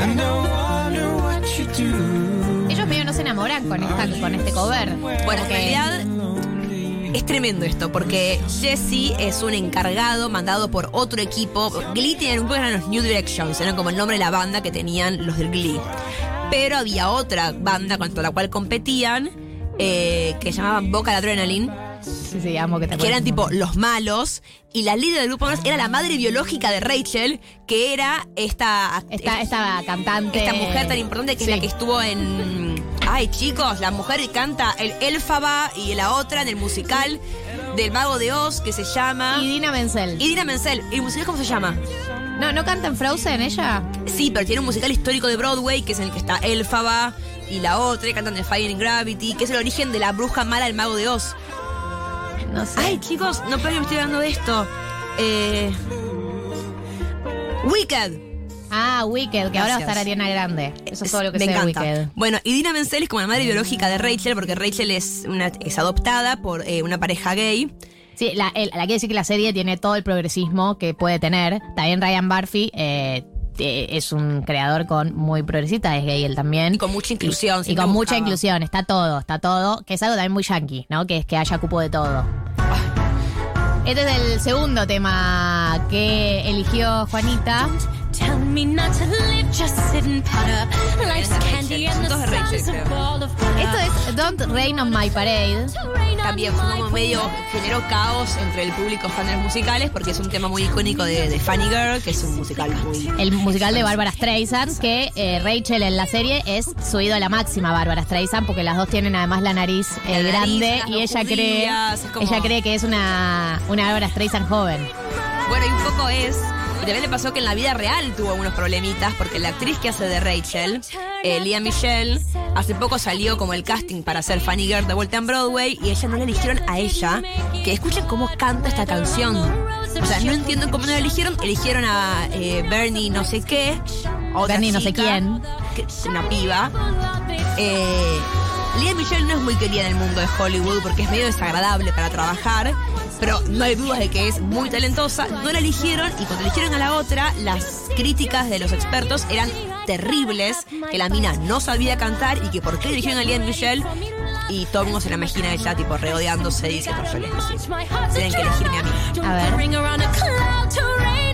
And I wonder what you do. Ellos medio no se enamoran con, esta, con este cover. Bueno, en realidad es tremendo esto, porque Jesse es un encargado mandado por otro equipo. Glee tiene un eran los New Directions, eran como el nombre de la banda que tenían los del Glee. Pero había otra banda contra la cual competían, eh, que llamaban Vocal Adrenaline, Sí, sí, amo que te que eran tipo los malos, y la líder del grupo era la madre biológica de Rachel, que era esta, Esta, esta cantante. esta mujer tan importante que es la que estuvo en. Ay, chicos, la mujer que canta el Elfaba y la otra en el musical del Mago de Oz que se llama. Y Dina Menzel. Y Dina Menzel. ¿Y el musical cómo se llama? No, ¿no canta en Frozen ella? Sí, pero tiene un musical histórico de Broadway que es en el que está Elfaba y la otra, y cantan de Fire in Gravity, que es el origen de la bruja mala del Mago de Oz. No sé. Ay, chicos, no puedo que me estoy dando de esto. Eh. Wicked. Ah, Wicked, que ahora va a estar Ariana Grande. Eso es todo lo que Me sé de encanta. Wicked. Bueno, y Dina Menzel es como la madre biológica de Rachel, porque Rachel es, una, es adoptada por eh, una pareja gay. Sí, la, el- la quiere decir que la serie tiene todo el progresismo que puede tener. También Ryan Murphy eh, eh, es un creador con muy progresista, es gay él también. Y con mucha inclusión. Y, siempre con mucha inclusión, está todo, está todo. Que es algo también muy yankee, ¿no? Que es que haya cupo de todo. Este es el segundo tema que eligió Juanita. Tell me not to live, just sit and putter. Life's candy and the Dos de Rachel, sun's a creo. ball of butter. Esto es Don't Rain on My Parade. También fue como medio generó caos entre el público fan de los musicales, porque es un tema muy icónico de, de Funny Girl, que es un musical muy. El musical de Barbara Streisand, que eh, Rachel en la serie es su ídola máxima, Barbara Streisand, porque las dos tienen además la nariz eh, La nariz, grande y ella cree, como- ella cree que es una, una Barbara Streisand joven. Bueno, y un poco es. También le pasó que en la vida real tuvo unos problemitas, porque la actriz que hace de Rachel, eh, Leah Michelle, hace poco salió como el casting para hacer Funny Girl de vuelta en Broadway y ella no la eligieron a ella. Que escuchen cómo canta esta canción. O sea, no entiendo cómo no la eligieron. Eligieron a eh, Bernie no sé qué. Bernie no sé quién. que una piba. Eh, Leah Michelle no es muy querida en el mundo de Hollywood porque es medio desagradable para trabajar, pero no hay dudas de que es muy talentosa. No la eligieron y cuando eligieron a la otra, las críticas de los expertos eran terribles, que la mina no sabía cantar y que por qué eligieron a Leah Michelle. Y todo el mundo se la imagina ella tipo regodeándose y diciendo yo les elegí. Tienen que elegirme a mí. A ver.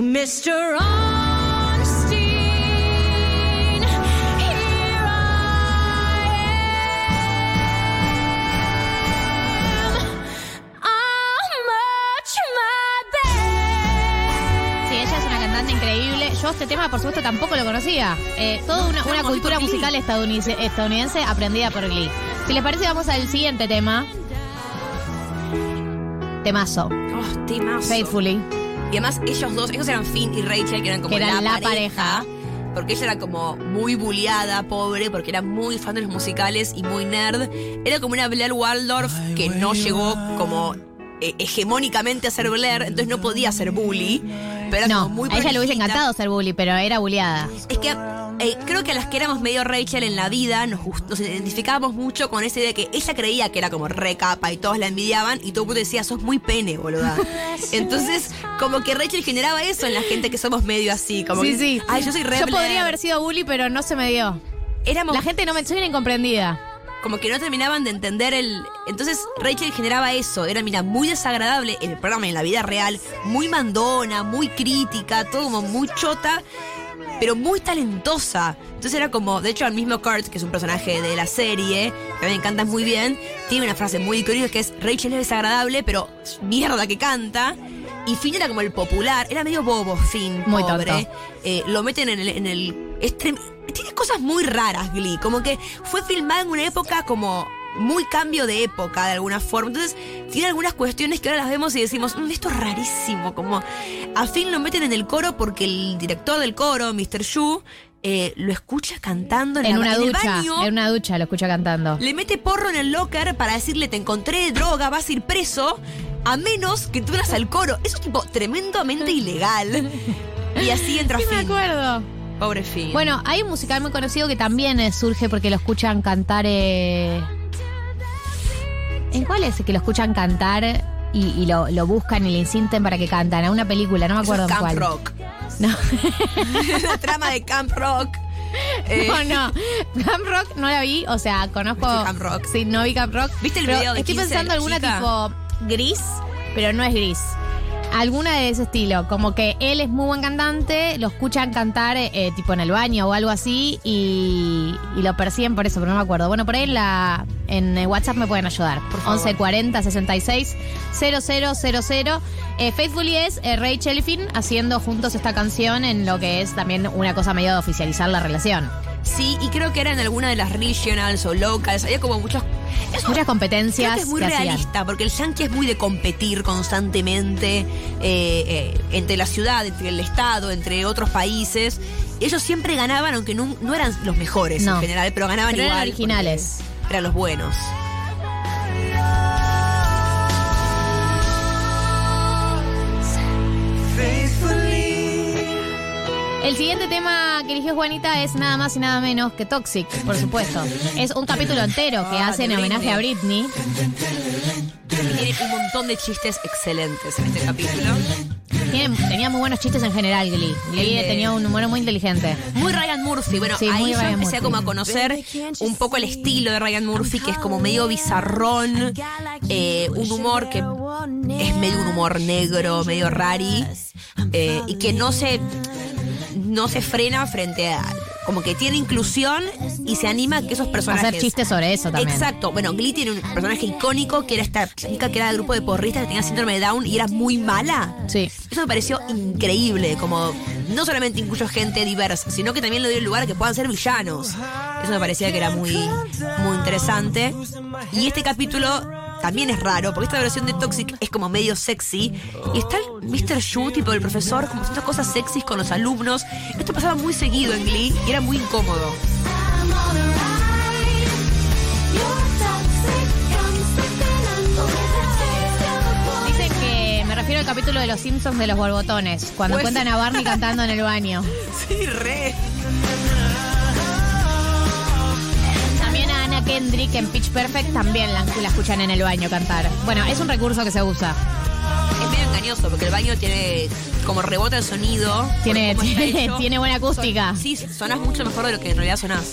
Mr. Ornstein, here I am. I'm much my best. Sí, ella es una cantante increíble. Yo este tema, por supuesto, tampoco lo conocía. Eh, toda una, una cultura musical estadounidense, estadounidense aprendida por Glee. Si les parece, vamos al siguiente tema. Temazo. Oh, temazo. Faithfully. Y además ellos dos, ellos eran Finn y Rachel, que eran como Que eran la, la pareja. Porque ella era como muy bulliada, pobre, porque era muy fan de los musicales y muy nerd. Era como una Blair Waldorf que no llegó como eh, hegemónicamente a ser Blair, entonces no podía ser bully. Pero era No, como muy a ella le hubiese encantado ser bully, pero era bulliada. Es que eh, creo que a las que éramos medio Rachel en la vida nos, nos identificábamos mucho con esa idea de que ella creía que era como re capa y todos la envidiaban y todo el mundo decía, sos muy pene, boluda. Entonces, como que Rachel generaba eso en la gente que somos medio así. Como sí, que, sí. Ay, yo soy Yo Blair". podría haber sido bully, pero no se me dio. Éramos La gente no me soy una incomprendida. como que no terminaban de entender el. Entonces Rachel generaba eso. Era, mira, muy desagradable en el programa, y en la vida real. Muy mandona, muy crítica, todo como muy chota, pero muy talentosa. Entonces era como. De hecho, el mismo Kurt, que es un personaje de la serie, que a mí me encanta muy bien, tiene una frase muy icónica que es: Rachel es desagradable, pero mierda que canta. Y Finn era como el popular, era medio bobo, Finn, Muy pobre. Eh, lo meten en el. En tiene cosas muy raras, Glee. Como que fue filmada en una época como muy cambio de época, de alguna forma. Entonces, tiene algunas cuestiones que ahora las vemos y decimos, "Mm, esto es rarísimo. Como a Finn lo meten en el coro porque el director del coro, Mr. Yu, eh, lo escucha cantando en, En la- una en el ducha, baño. en una ducha lo escucha cantando. Le mete porro en el locker para decirle, te encontré droga, vas a ir preso, a menos que tú vayas al coro. Eso es tipo tremendamente ilegal. Y así entra Sí, me Finn. acuerdo. Pobre Finn. Bueno, hay un musical muy conocido que también eh, surge porque lo escuchan cantar. eh, ¿En cuál es que lo escuchan cantar y, y lo, lo buscan y le insisten para que cantan? A una película, no me Eso acuerdo es en Camp cuál. Rock. No. la trama de Camp Rock. Eh, No, no. Camp Rock no la vi, o sea, conozco. ¿Viste Camp Rock? Sí, no vi Camp Rock. ¿Viste el video de Estoy 15 de pensando alguna chica? tipo gris, pero no es gris. Alguna de ese estilo, como que él es muy buen cantante, lo escuchan cantar eh, eh, tipo en el baño o algo así y, y lo persiguen por eso, pero no me acuerdo. Bueno, por ahí en, la, en WhatsApp me pueden ayudar. Por favor. 1140 66 0000. Eh, Faithfully es eh, Rachel y Finn haciendo juntos esta canción en lo que es también una cosa medio de oficializar la relación. Sí, y creo que era en alguna de las regionals o locals. Había como muchos. Eso Muchas creo competencias que es muy que hacían. realista, porque el yankee es muy de competir constantemente eh, eh, entre la ciudad, entre el estado, entre otros países. Ellos siempre ganaban, aunque no, no eran los mejores No. en general, pero ganaban Pero eran igual. originales. porque Eran los buenos. El siguiente tema que eligió Juanita es nada más y nada menos que Toxic, por supuesto. Es un capítulo entero que hace en homenaje a Britney. Tiene un montón de chistes excelentes en este capítulo. Tiene- tenía muy buenos chistes en general, Glee. Glee tenía un humor muy inteligente. Muy Ryan Murphy. Bueno, Sí, ahí yo Ryan empecé Murphy. como a conocer un poco el estilo de Ryan Murphy, que es como medio bizarrón, eh, un humor que es medio un humor negro, medio rari, eh, y que no se, no se frena frente a... Como que tiene inclusión y se anima a que esos personajes... Hacer chistes sobre eso también. Exacto. Bueno, Glee tiene un personaje icónico que era esta chica que era del grupo de porristas que tenía síndrome de Down y era muy mala. Sí. Eso me pareció increíble, como no solamente incluyo gente diversa, sino que también le dio el lugar a que puedan ser villanos. Eso me parecía que era muy, muy interesante. Y este capítulo también es raro, porque esta versión de Toxic es como medio sexy. Y está el Mr. Yu, tipo el profesor, como haciendo cosas sexys con los alumnos. Esto pasaba muy seguido en Glee y era muy incómodo. Dicen que me refiero al capítulo de los Simpsons de los borbotones, cuando Pues- cuentan a Barney cantando en el baño. Sí, re. Kendrick en Pitch Perfect también la, la escuchan en el baño cantar. Bueno, es un recurso que se usa. Es medio engañoso porque el baño tiene como rebota el sonido. Tiene, tiene, hecho. tiene buena acústica. Son- sí, sonás mucho mejor de lo que en realidad sonás.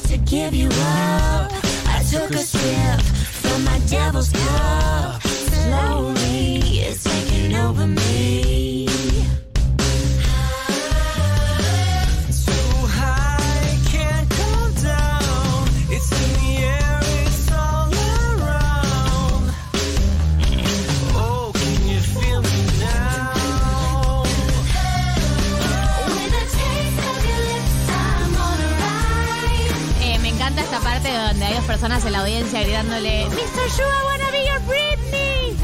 Donde hay dos personas en la audiencia gritándole Mr. Yu, I wanna be your Britney.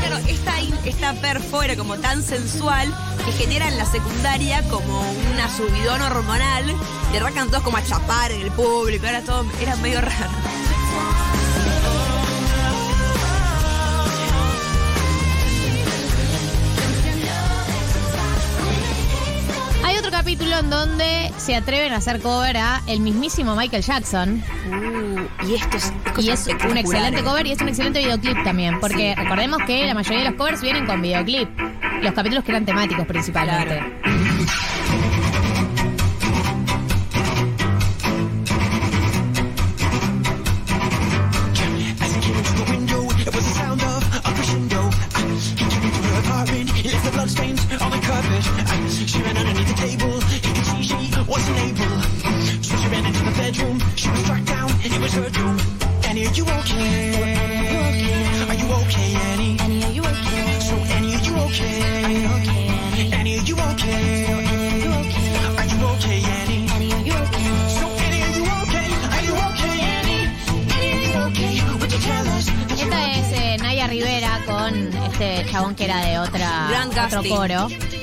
Claro, esta, esta perfo era como tan sensual que genera en la secundaria como una subidón hormonal. Le arrancan todos como a chapar en el público. Era todo, era medio raro. Capítulo en donde se atreven a hacer cover a el mismísimo Michael Jackson. y esto es, y es un excelente cover y es un excelente videoclip también, porque recordemos que la mayoría de los covers vienen con videoclip. Los capítulos que eran temáticos principalmente.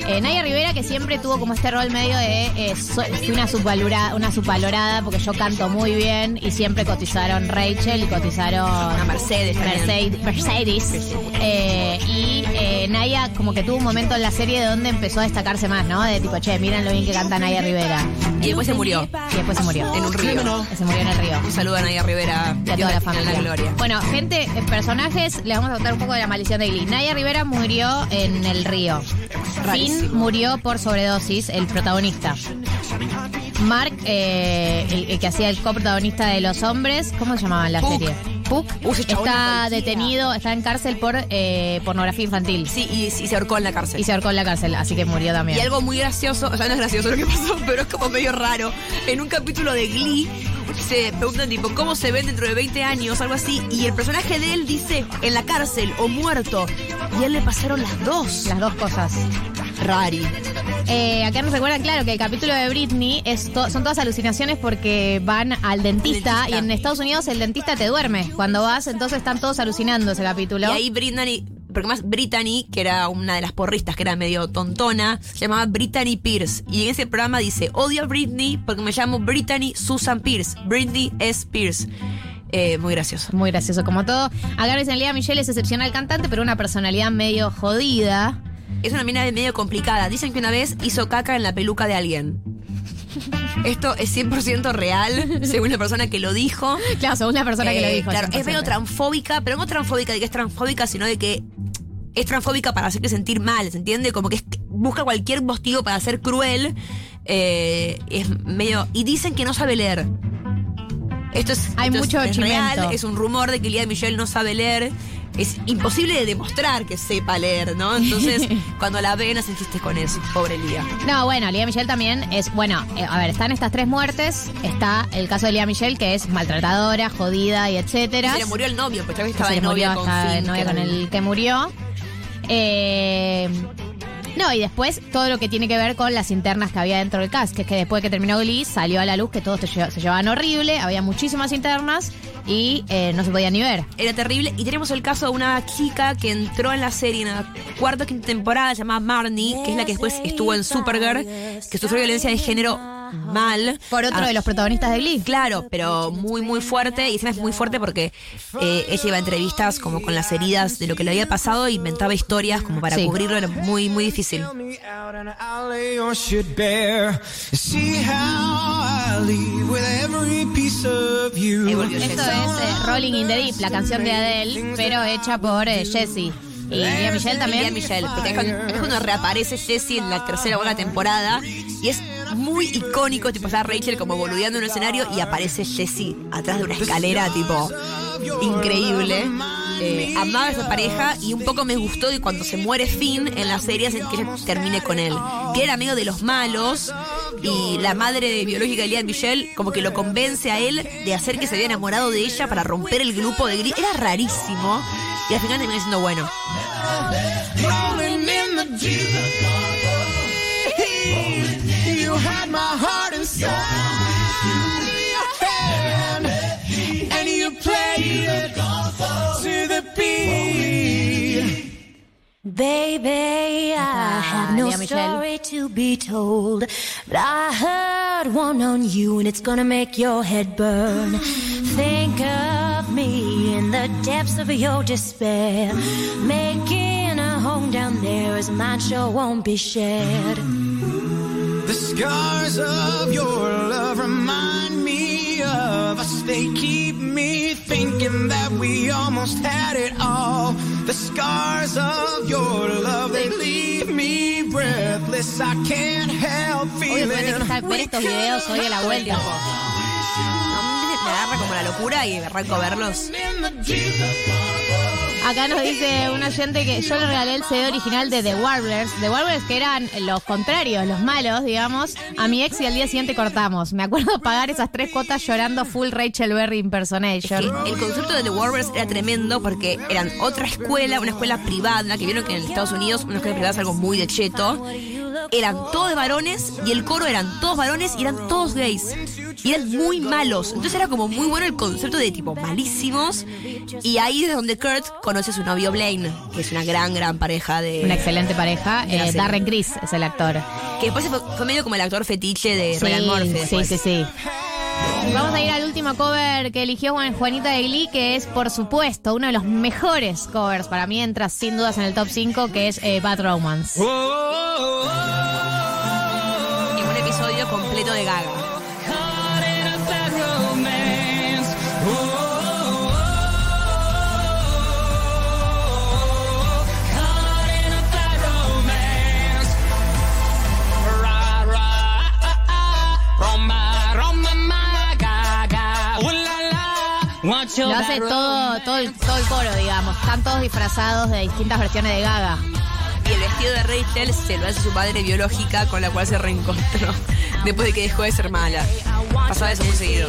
Eh, Naya Rivera que siempre tuvo como este rol medio de eh, fui una subvalorada, una subvalorada porque yo canto muy bien y siempre cotizaron Rachel y cotizaron A Mercedes. Mercedes, Mercedes. Eh, eh, Naya como que tuvo un momento en la serie donde empezó a destacarse más, ¿no? De tipo, che, miren lo bien que canta Naya Rivera. Y después se murió. Y después se murió. En un río. Se murió en el río. Un saludo a Nadia Rivera. Y a toda la familia. la gloria. Bueno, gente, eh, personajes, les vamos a contar un poco de la maldición de Glee. Naya Rivera murió en el río. Finn murió por sobredosis, el protagonista. Mark, eh, el, el que hacía el coprotagonista de Los Hombres, ¿cómo se llamaba en la Puck. serie? Puck está es detenido, está en cárcel por eh, pornografía infantil. Sí, y, y se ahorcó en la cárcel. Y se ahorcó en la cárcel, así que murió también. Y algo muy gracioso, o sea, no es gracioso lo que pasó, pero es como medio raro. En un capítulo de Glee se preguntan tipo, ¿cómo se ven dentro de 20 años? Algo así. Y el personaje de él dice, en la cárcel o muerto. Y a él le pasaron las dos. Las dos cosas. Rari. Eh, acá nos recuerdan, claro, que el capítulo de Britney es to- son todas alucinaciones porque van al dentista, dentista. y en Estados Unidos el dentista te duerme. Cuando vas, entonces están todos alucinando ese capítulo. Y ahí Brittany, porque más Brittany, que era una de las porristas, que era medio tontona, se llamaba Brittany Pierce. Y en ese programa dice, odio a Britney porque me llamo Brittany Susan Pierce. Britney S. Pierce. Eh, muy gracioso. Muy gracioso, como todo. Acá dicen, Lea Michelle es excepcional cantante, pero una personalidad medio jodida. Es una mina medio complicada. Dicen que una vez hizo caca en la peluca de alguien. Esto es 100% real, según la persona que lo dijo. Claro, según la persona que lo Eh, dijo. Claro, es 100%. medio transfóbica, pero no transfóbica de que es transfóbica, sino de que es transfóbica para hacerte sentir mal, ¿se entiende? Como que es- busca cualquier motivo para ser cruel. eh, es medio. Y dicen que no sabe leer. Esto es, Hay esto es- mucho es, real, es un rumor de que Lía Michelle no sabe leer. Es imposible de demostrar que sepa leer, ¿no? Entonces, cuando la ven, hacen chistes con eso. Pobre Lía. No, bueno, Lía Michelle también es, bueno, eh, a ver, están estas tres muertes, está el caso de Lía Michelle, que es maltratadora, jodida y etcétera. Se le murió el novio, pues estaba de novia murió, con Finn, novia que con el que murió. Eh, no, y después todo lo que tiene que ver con las internas que había dentro del cast, que es que después de que terminó Glee salió a la luz que todos se llevaban horrible, había muchísimas internas y eh, no se podía ni ver. Era terrible. Y tenemos el caso de una chica que entró en la serie en la cuarta o quinta temporada, llamada Marnie, que es la que después estuvo en Supergirl, que sufrió violencia de género mal. Por otro Ah, de los protagonistas de Glee. Claro, pero muy, muy fuerte. Y encima es muy fuerte porque eh, ella iba a entrevistas como con las heridas de lo que le había pasado e inventaba historias como para Sí. cubrirlo. Era muy, muy difícil. alley or should bear. See how I leave with every piece of you. Esto es eh, Rolling in the Deep, la canción de Adele, pero hecha por eh, Jessie. Y Lía Michelle también. Michelle, porque es cuando, es cuando reaparece Jessie en la tercera o cuarta temporada y es muy icónico, tipo está Rachel como boludeando en un escenario y aparece Jessie atrás de una escalera, tipo increíble. Eh, amaba a esa pareja y un poco me gustó de cuando se muere Finn en la serie hacen que termine con él. Que era amigo de los malos y la madre biológica de Lía Michelle como que lo convence a él de hacer que se había enamorado de ella para romper el grupo de Glee. Era rarísimo y al final terminó siendo bueno. rolling in the deep. You had my heart inside your and you played it to the beat. Baby, I have no story to be told, but I heard one on you and it's gonna make your head burn. Think of me in the depths of your despair, making a home down there as mine sure won't be shared. The scars of your love remind me of us. They keep me thinking that we almost had it all. The scars of your love, they leave me breathless. I can't help feeling. dejar ver estos videos hoy a la vuelta. Me agarra como la locura y arranco a verlos. Acá nos dice un oyente que yo le regalé el CD original de The Warblers. The Warblers que eran los contrarios, los malos, digamos. A mi ex y al día siguiente cortamos. Me acuerdo pagar esas tres cuotas llorando full Rachel Berry impersonation. Que el concepto de The Warblers era tremendo porque eran otra escuela, una escuela privada, que vieron que en Estados Unidos una escuela privada es algo muy de cheto. Eran todos varones y el coro eran todos varones y eran todos gays. Y eran muy malos. Entonces era como muy bueno el concepto de tipo malísimos. Y ahí es donde Kurt conoce a su novio Blaine, que es una gran, gran pareja de. Una excelente pareja. Eh. Darren Criss es el actor. Que después fue, fue medio como el actor fetiche de Sí, Ryan Murphy. sí, sí, sí. Vamos a ir al último cover que eligió Juan- Juanita de Glee, que es, por supuesto, uno de los mejores covers. Para mí entra sin dudas en el top 5, que es eh, Bad Romance. Y un episodio completo de Gaga. Lo hace todo, todo, el, todo el coro, digamos. Están todos disfrazados de distintas versiones de Gaga. Y el vestido de Rachel se lo hace su madre biológica con la cual se reencontró después de que dejó de ser mala. Pasaba eso muy seguido.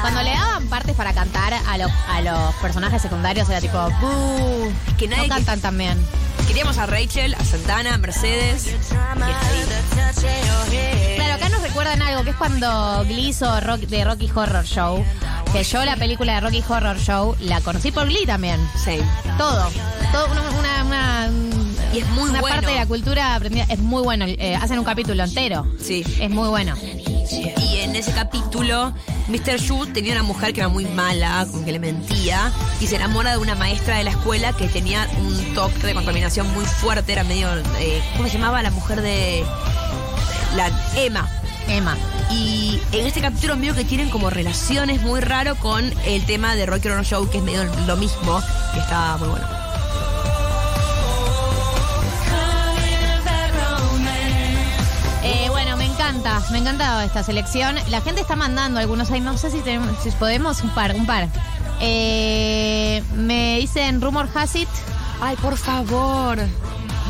Cuando le daban partes para cantar a los, a los personajes secundarios era tipo, "Buh", Que nadie no cantan tan bien. Queríamos a Rachel, a Santana, a Mercedes. y ahí. Claro, recuerdan algo, que es cuando Glee hizo rock, de Rocky Horror Show. Que yo la película de Rocky Horror Show la conocí por Glee también. Sí. Todo. Todo una, una, una- Y es muy una bueno. parte de la cultura aprendida. Es muy bueno. eh, hacen un capítulo entero. Sí. Es muy bueno. Y en ese capítulo, Mr. Yu tenía una mujer que era muy mala, como que le mentía, y se enamora de una maestra de la escuela que tenía un toque de contaminación muy fuerte, era medio, eh, ¿cómo se llamaba? La mujer de... La Emma. Emma. Y en este capítulo medio que tienen como relaciones muy raro con el tema de Rocky Horror Show, que es medio lo mismo, que está muy bueno. Eh, bueno, me encanta, me encanta esta selección. La gente está mandando algunos ahí, no sé si tenemos, si podemos, un par, un par. Eh, me dicen Rumor Has It. Ay, por favor.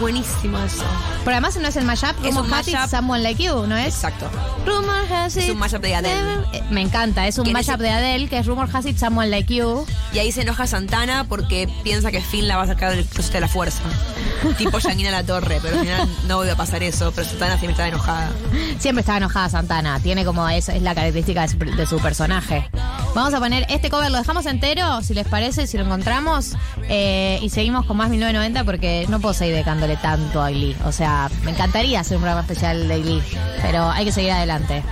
Buenísimo eso. Pero además no es el mashup, Es un mashup. Someone Like You, ¿no es? Exacto. Rumor Has It. Es un mashup de Adele. Eh, Me encanta, es un Que en mashup ese- de Adele, que es Rumor Has It, Someone Like You. Y ahí se enoja Santana porque piensa que Finn la va a sacar del closet de la fuerza. tipo Yanina la Torre, pero al final no iba a pasar eso, pero Santana siempre estaba enojada. Siempre está enojada Santana, tiene como eso, es la característica de su, de su personaje. Vamos a poner este cover, lo dejamos entero, si les parece, si lo encontramos, eh, y seguimos con más 1990 porque no puedo seguir dedicándole tanto a Glee. O sea, me encantaría hacer un programa especial de Glee, pero hay que seguir adelante.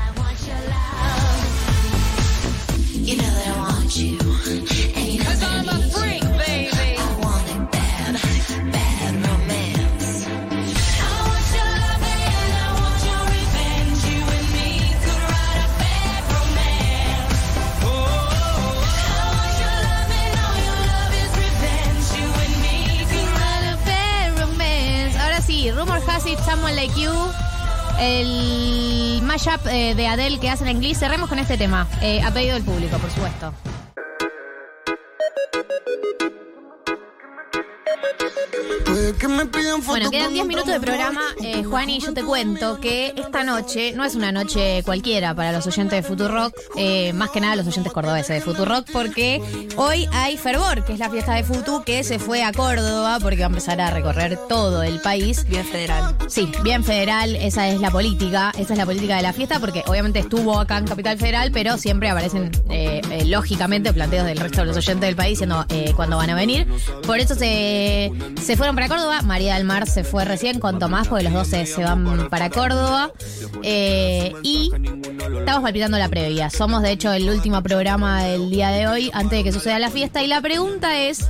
Mashup eh, de Adele que hacen en Glee. Cerremos con este tema, eh, a pedido del público, por supuesto. Bueno, quedan 10 minutos de programa. Eh, Juan, y yo te cuento que esta noche no es una noche cualquiera para los oyentes de Futurock, eh, más que nada los oyentes cordobeses de Futurock, porque hoy hay Fervor, que es la fiesta de Futu, que se fue a Córdoba porque va a empezar a recorrer todo el país. Bien federal. Sí, bien federal, esa es la política, esa es la política de la fiesta, porque obviamente estuvo acá en Capital Federal, pero siempre aparecen eh, eh, lógicamente planteos del resto de los oyentes del país diciendo eh, cuándo van a venir. Por eso se, se fueron para Córdoba, María del Mar se fue recién con Tomás, porque los dos se, van para Córdoba. Eh, y estamos palpitando la previa. Somos de hecho el último programa del día de hoy, antes de que suceda la fiesta. Y la pregunta es.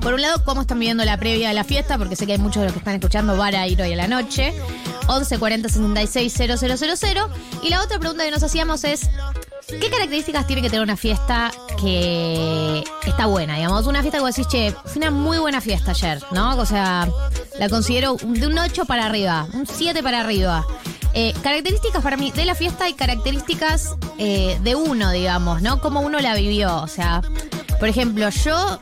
Por un lado, ¿cómo están viviendo la previa de la fiesta? Porque sé que hay muchos de los que están escuchando van a ir hoy a la noche. 11 40 66 000. Y la otra pregunta que nos hacíamos es: ¿qué características tiene que tener una fiesta que está buena? Digamos, una fiesta que vos decís, che, fue una muy buena fiesta ayer, ¿no? O sea, la considero de un 8 para arriba, un 7 para arriba. Eh, características para mí de la fiesta y características eh, de uno, digamos, ¿no? Cómo uno la vivió. O sea, por ejemplo, yo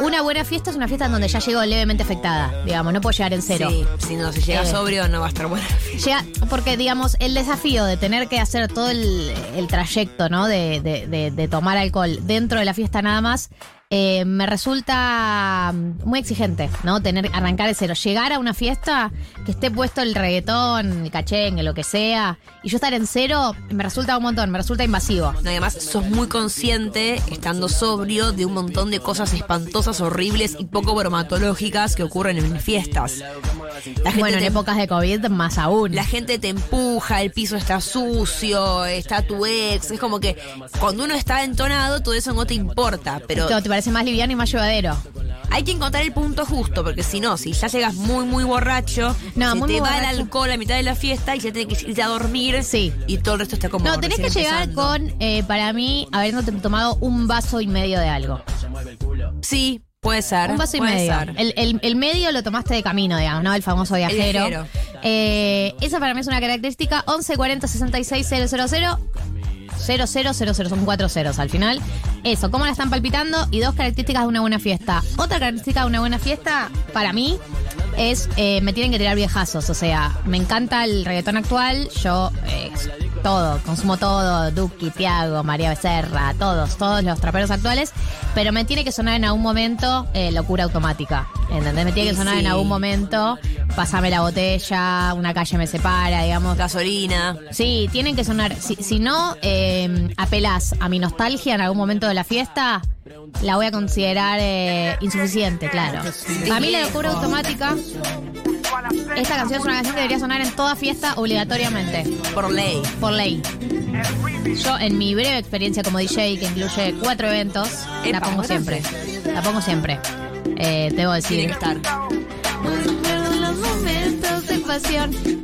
una buena fiesta es una fiesta en donde ya llego levemente afectada, digamos, no puedo llegar en cero. Sí, si no, si llega Eh, sobrio no va a estar buena. Llega- porque, digamos, el desafío de tener que hacer todo el, el trayecto, ¿no? De, de- de- de tomar alcohol dentro de la fiesta nada más, eh, me resulta mm, muy exigente, ¿no? Tener arrancar de cero. Llegar a una fiesta que esté puesto el reggaetón, el cachengue, lo que sea, y yo estar en cero, me resulta un montón, me resulta invasivo. No, además, sos muy consciente, estando sobrio, de un montón de cosas espantosas, horribles y poco bromatológicas que ocurren en fiestas. La gente Bueno, en épocas de COVID más aún. La gente te empuja, el piso está sucio, está tu ex. Es como que cuando uno está entonado, todo eso no te importa. Pero parece más liviano y más llevadero. hay que encontrar el punto justo, porque si no, si ya llegas muy, muy borracho, No, se muy, te muy va el alcohol a mitad de la fiesta y ya tenés que irte a dormir. Sí. Y todo el resto está como. No, tenés que llegar empezando. con, eh, para mí, habiéndote tomado un vaso y medio de algo. Sí, puede ser. Un vaso y medio. El, el- el medio lo tomaste de camino, digamos, ¿no? El famoso viajero. viajero. Eh, esa para mí es una característica. 11 40 66 000. 0000 son cuatro ceros al final. Eso, cómo la están palpitando y dos características de una buena fiesta. Otra característica de una buena fiesta, para mí, es eh, me tienen que tirar viejazos. O sea, me encanta el reggaetón actual. Yo, eh, todo, consumo todo. Duki, Tiago, María Becerra, todos, todos los traperos actuales. Pero me tiene que sonar en algún momento eh, locura automática. ¿Entendés? Me tiene que sonar en algún momento. Pásame la botella, una calle me separa, digamos. Gasolina. Sí, tienen que sonar. Si, si no apelás a mi nostalgia en algún momento de la fiesta, la voy a considerar eh, insuficiente, claro. Para mí la locura automática, esta canción es una canción que debería sonar en toda fiesta obligatoriamente. Por ley. Por ley. Yo, en mi breve experiencia como DJ, que incluye cuatro eventos, la pongo siempre. La pongo siempre. Eh, debo decir. Tiene que estar.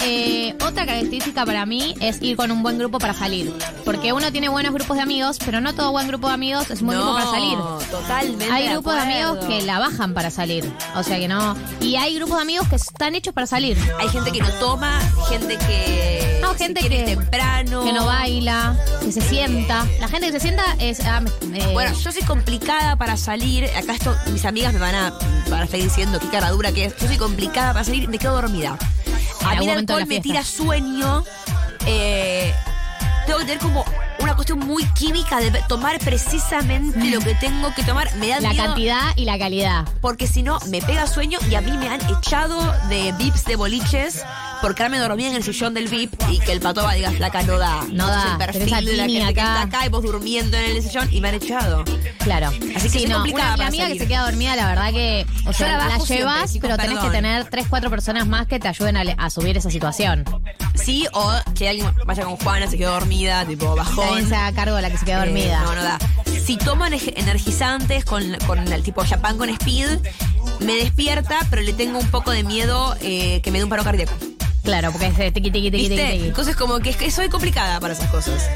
Eh, otra característica para mí es ir con un buen grupo para salir. Porque uno tiene buenos grupos de amigos, pero no todo buen grupo de amigos es un buen No, grupo para salir. totalmente Hay grupos de amigos que la bajan para salir. O sea que no. Y hay grupos de amigos que están hechos para salir. Hay gente que no toma, gente que. No, gente que- temprano. Que no baila, que se sienta. La gente que se sienta es. ah, eh, Bueno, yo soy complicada para salir. Acá esto, mis amigas me van a, van a estar diciendo qué cara dura que es. Yo soy complicada para salir, me quedo dormida. A mí el alcohol me tira sueño. Eh, tengo que tener como una cuestión muy química de tomar precisamente lo que tengo que tomar. Me da la miedo cantidad y la calidad. Porque si no, me pega sueño y a mí me han echado de VIPs de boliches por quedarme dormida en el sillón del VIP y que el pato va diga, flaca, no da. No Este es da, el perfil de la gente que acá. está acá y vos durmiendo en el sillón y me han echado. Claro. Así que sí, no, una, para amiga salir. que se queda dormida, la verdad que. O sea, la la, siempre, llevas, chicos, pero tenés que tener tres, cuatro personas más que te ayuden a, a subir esa situación. Sí, o que alguien vaya con Juana, se quedó dormida, tipo bajón. Alguien se haga cargo de la que se queda Eh, dormida. no, no da. Si tomo ener- energizantes con, con el tipo champán con speed, me despierta, pero le tengo un poco de miedo eh, que me dé un paro cardíaco. Claro, porque es de tiqui, tiqui, tiqui, ¿Viste? tiqui. Entonces como que, es que soy complicada para esas cosas.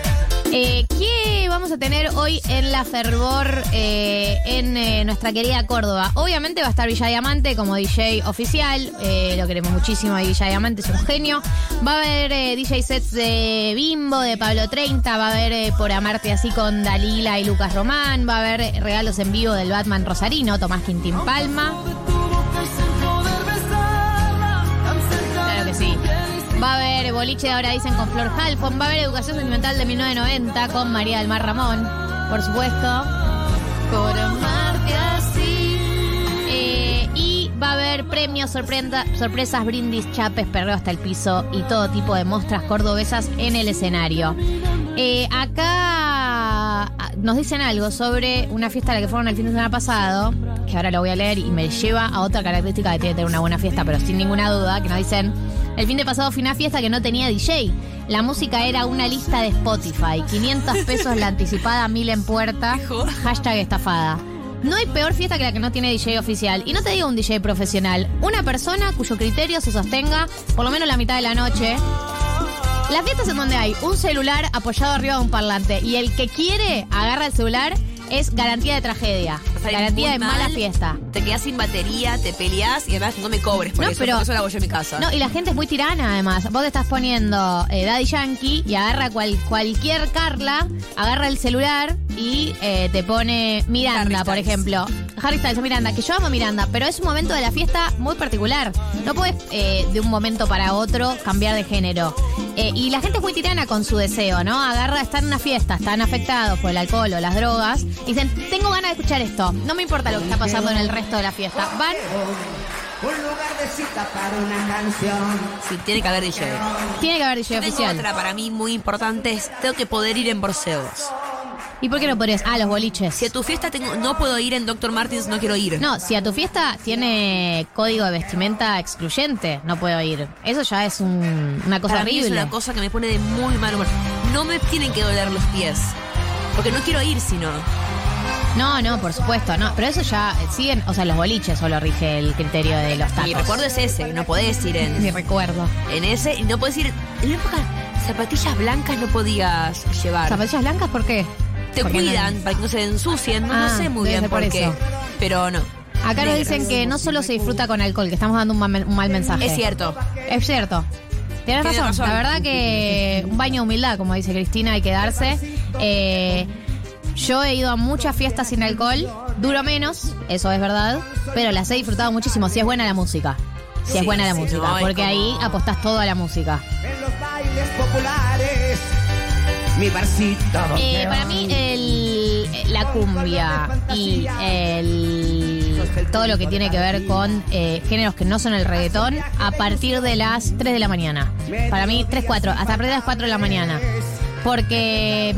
Eh, ¿Qué vamos a tener hoy en la Fervor eh, en eh, nuestra querida Córdoba? Obviamente va a estar Villa Diamante como DJ oficial. lo queremos muchísimo. Y Villa Diamante es un genio. Va a haber DJ sets de Bimbo, de Pablo 30. Va a haber Por Amarte Así con Dalila y Lucas Román. Va a haber regalos en vivo del Batman Rosarino, Tomás Quintín Palma. Va a haber boliche, ahora dicen, con Flor Halfon. Va a haber educación sentimental de 1990 con María del Mar Ramón, por supuesto. Así. Eh, y va a haber premios, sorprenda- sorpresas, brindis, chapes, perreo hasta el piso y todo tipo de mostras cordobesas en el escenario. Eh, acá nos dicen algo sobre una fiesta a la que fueron el fin de semana pasado, que ahora lo voy a leer y me lleva a otra característica que tener una buena fiesta, pero sin ninguna duda, que nos dicen, el fin de pasado fue una fiesta que no tenía DJ. La música era una lista de Spotify, 500 pesos la anticipada, 1000 en puerta, hashtag estafada. No hay peor fiesta que la que no tiene DJ oficial. Y no te digo un DJ profesional, una persona cuyo criterio se sostenga por lo menos la mitad de la noche. Las fiestas en donde hay un celular apoyado arriba de un parlante y el que quiere agarra el celular es garantía de tragedia. Garantía de mala mal, fiesta. Te quedas sin batería, te peleas y además no me cobres por No, eso. pero- eso lo hago yo en mi casa. No, y la gente es muy tirana además. Vos te estás poniendo eh, Daddy Yankee y agarra cual- cualquier Carla, agarra el celular y eh, te pone Miranda, por ejemplo. Harry Styles o Miranda, que yo amo a Miranda, pero es un momento de la fiesta muy particular. No puedes eh, de un momento para otro cambiar de género. Eh, y la gente es muy tirana con su deseo, ¿no? Agarra, están en una fiesta, están afectados por el alcohol o las drogas, y dicen, tengo ganas de escuchar esto. No me importa lo que está pasando en el resto de la fiesta. Van Un lugar de cita para una canción. Sí, tiene que haber DJ. Tiene que haber DJ Yo tengo oficial. otra para mí muy importante, es tengo que poder ir en Borseos. ¿Y por qué no podrías? Ah, los boliches. Si a tu fiesta tengo, no puedo ir en Dr. Martins, no quiero ir. No, si a tu fiesta tiene código de vestimenta excluyente, no puedo ir. Eso ya es un- una cosa Para mí horrible. es una cosa que me pone de muy mal humor. No me tienen que doler los pies. Porque no quiero ir si no. No, no, por supuesto, no. Pero eso ya eh, siguen, o sea, los boliches solo rige el criterio de los tacos. Mi recuerdo es ese, no podés ir en. Mi recuerdo. En ese, y no podés ir. En época, zapatillas blancas no podías llevar. ¿Zapatillas blancas por qué? Te Porque no- cuidan para que no se ensucien. No, no Ah, sé muy bien por, por qué. eso. Pero no. Acá nos dicen que no solo se disfruta con alcohol, que estamos dando un, mal- un mal mensaje. Es cierto. Es cierto. Tienes Tiene razón. razón. La verdad que un baño de humildad, como dice Cristina, hay que darse. Eh, yo he ido a muchas fiestas sin alcohol, duro menos, eso es verdad, pero las he disfrutado muchísimo. Si es buena la música. Si Sí, es buena la música, no, porque como- ahí apostás todo a la música. En los bailes populares. Mi barcito. Eh, para mí la cumbia y el, todo lo que tiene que ver con eh, géneros que no son el reggaetón a partir de las 3 de la mañana. Para mí 3, 4, hasta a partir de las 4 de la mañana. Porque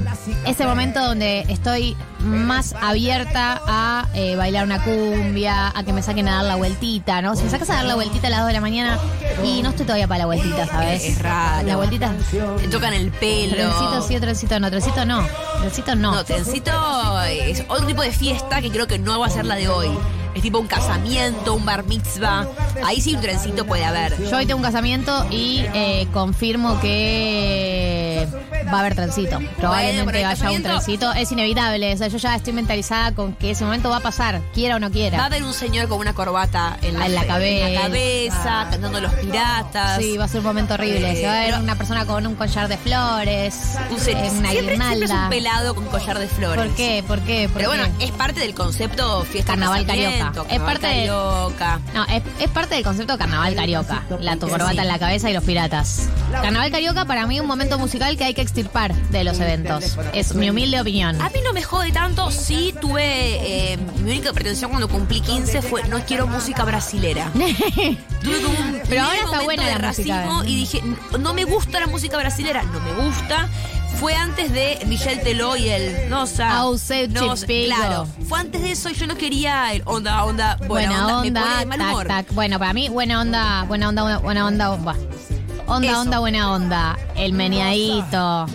es el momento donde estoy más abierta a eh, bailar una cumbia, a que me saquen a dar la vueltita, ¿no? Si me sacas a dar la vueltita a las 2 de la mañana y no estoy todavía para la vueltita, ¿sabes? Es raro. La vueltita Te tocan el pelo. Trencito sí, trencito no, trencito no. Trencito no. No, trencito es otro tipo de fiesta que creo que no va a ser la de hoy. Es tipo un casamiento, un bar mitzvah. Ahí sí un trencito puede haber. Yo hoy tengo un casamiento y eh, confirmo que va a haber trencito. Probablemente Bueno, haya un trencito. Es inevitable. O sea, yo ya estoy mentalizada con que ese momento va a pasar, quiera o no Va a quiera. haber un señor con una corbata en la, En la cabeza. en la cabeza, cantando los piratas. Sí, va a ser un momento horrible. Eh, Se va a ver una persona con un collar de flores, Un eh, una siempre, siempre es un pelado con collar de flores. ¿Por qué? ¿Por qué? ¿Por Pero qué? bueno, es parte del concepto fiesta Carnaval carioca. Es carnaval parte de- carioca. No, es, es parte del concepto carnaval carioca. La tu corbata Sí. en la cabeza y los piratas. Carnaval carioca para mí un momento musical que hay que extirpar de los eventos. Es mi humilde opinión. A mí no me jode tanto, sí tuve, eh, mi única pretensión cuando cumplí 15 fue no quiero música brasilera. tuve como un Pero ahora está buena de la música. racismo y dije, "No- me gusta la música brasilera, no me gusta. Fue antes de Michel Teló y el Nosa. Chipego. Claro, fue antes de eso y yo no quería el onda, onda, buena, Buena onda, onda, me pone de mal humor. tac. Bueno, para mí, buena onda, buena onda, buena- buena onda, buah. Onda, Eso. onda, buena onda. El meneadito.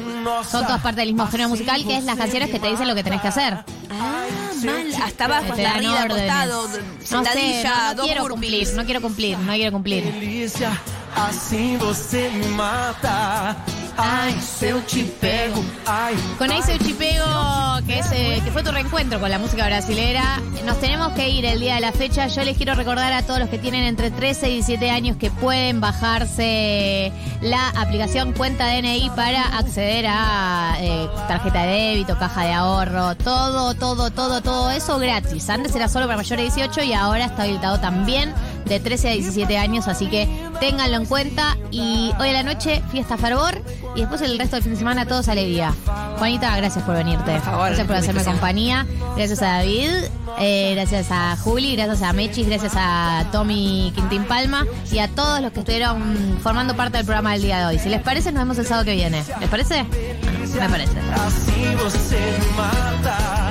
Son todas partes del mismo género musical que es las canciones que te dicen lo que tenés que hacer. Ah, mal, hasta abajo, hasta arriba, acostado, No sé, no, no dos quiero burpees. cumplir, no quiero cumplir, no quiero cumplir. Delícia, assim você me mata. Ai, se pego, ai. Con Ace Chipego, que, es, eh, que fue tu reencuentro con la música brasilera, nos tenemos que ir el día de la fecha. Yo les quiero recordar a todos los que tienen entre 13 y 17 años que pueden bajarse la aplicación Cuenta DNI para acceder a eh, tarjeta de débito, caja de ahorro, todo, todo, todo, todo eso gratis. Antes era solo para mayores de 18 y ahora está habilitado también de 13 a 17 años, así que ténganlo en cuenta. Y hoy a la noche, fiesta fervor, y después el resto del fin de semana, todos alegría. Juanita, gracias por venirte. gracias por hacerme compañía. Gracias a David, eh, gracias a Juli, gracias a Mechis, gracias a Tommy Quintín Palma y a todos los que estuvieron formando parte del programa del día de hoy. Si les parece, nos vemos el sábado que viene. ¿Les parece? Bueno, me parece. Mata.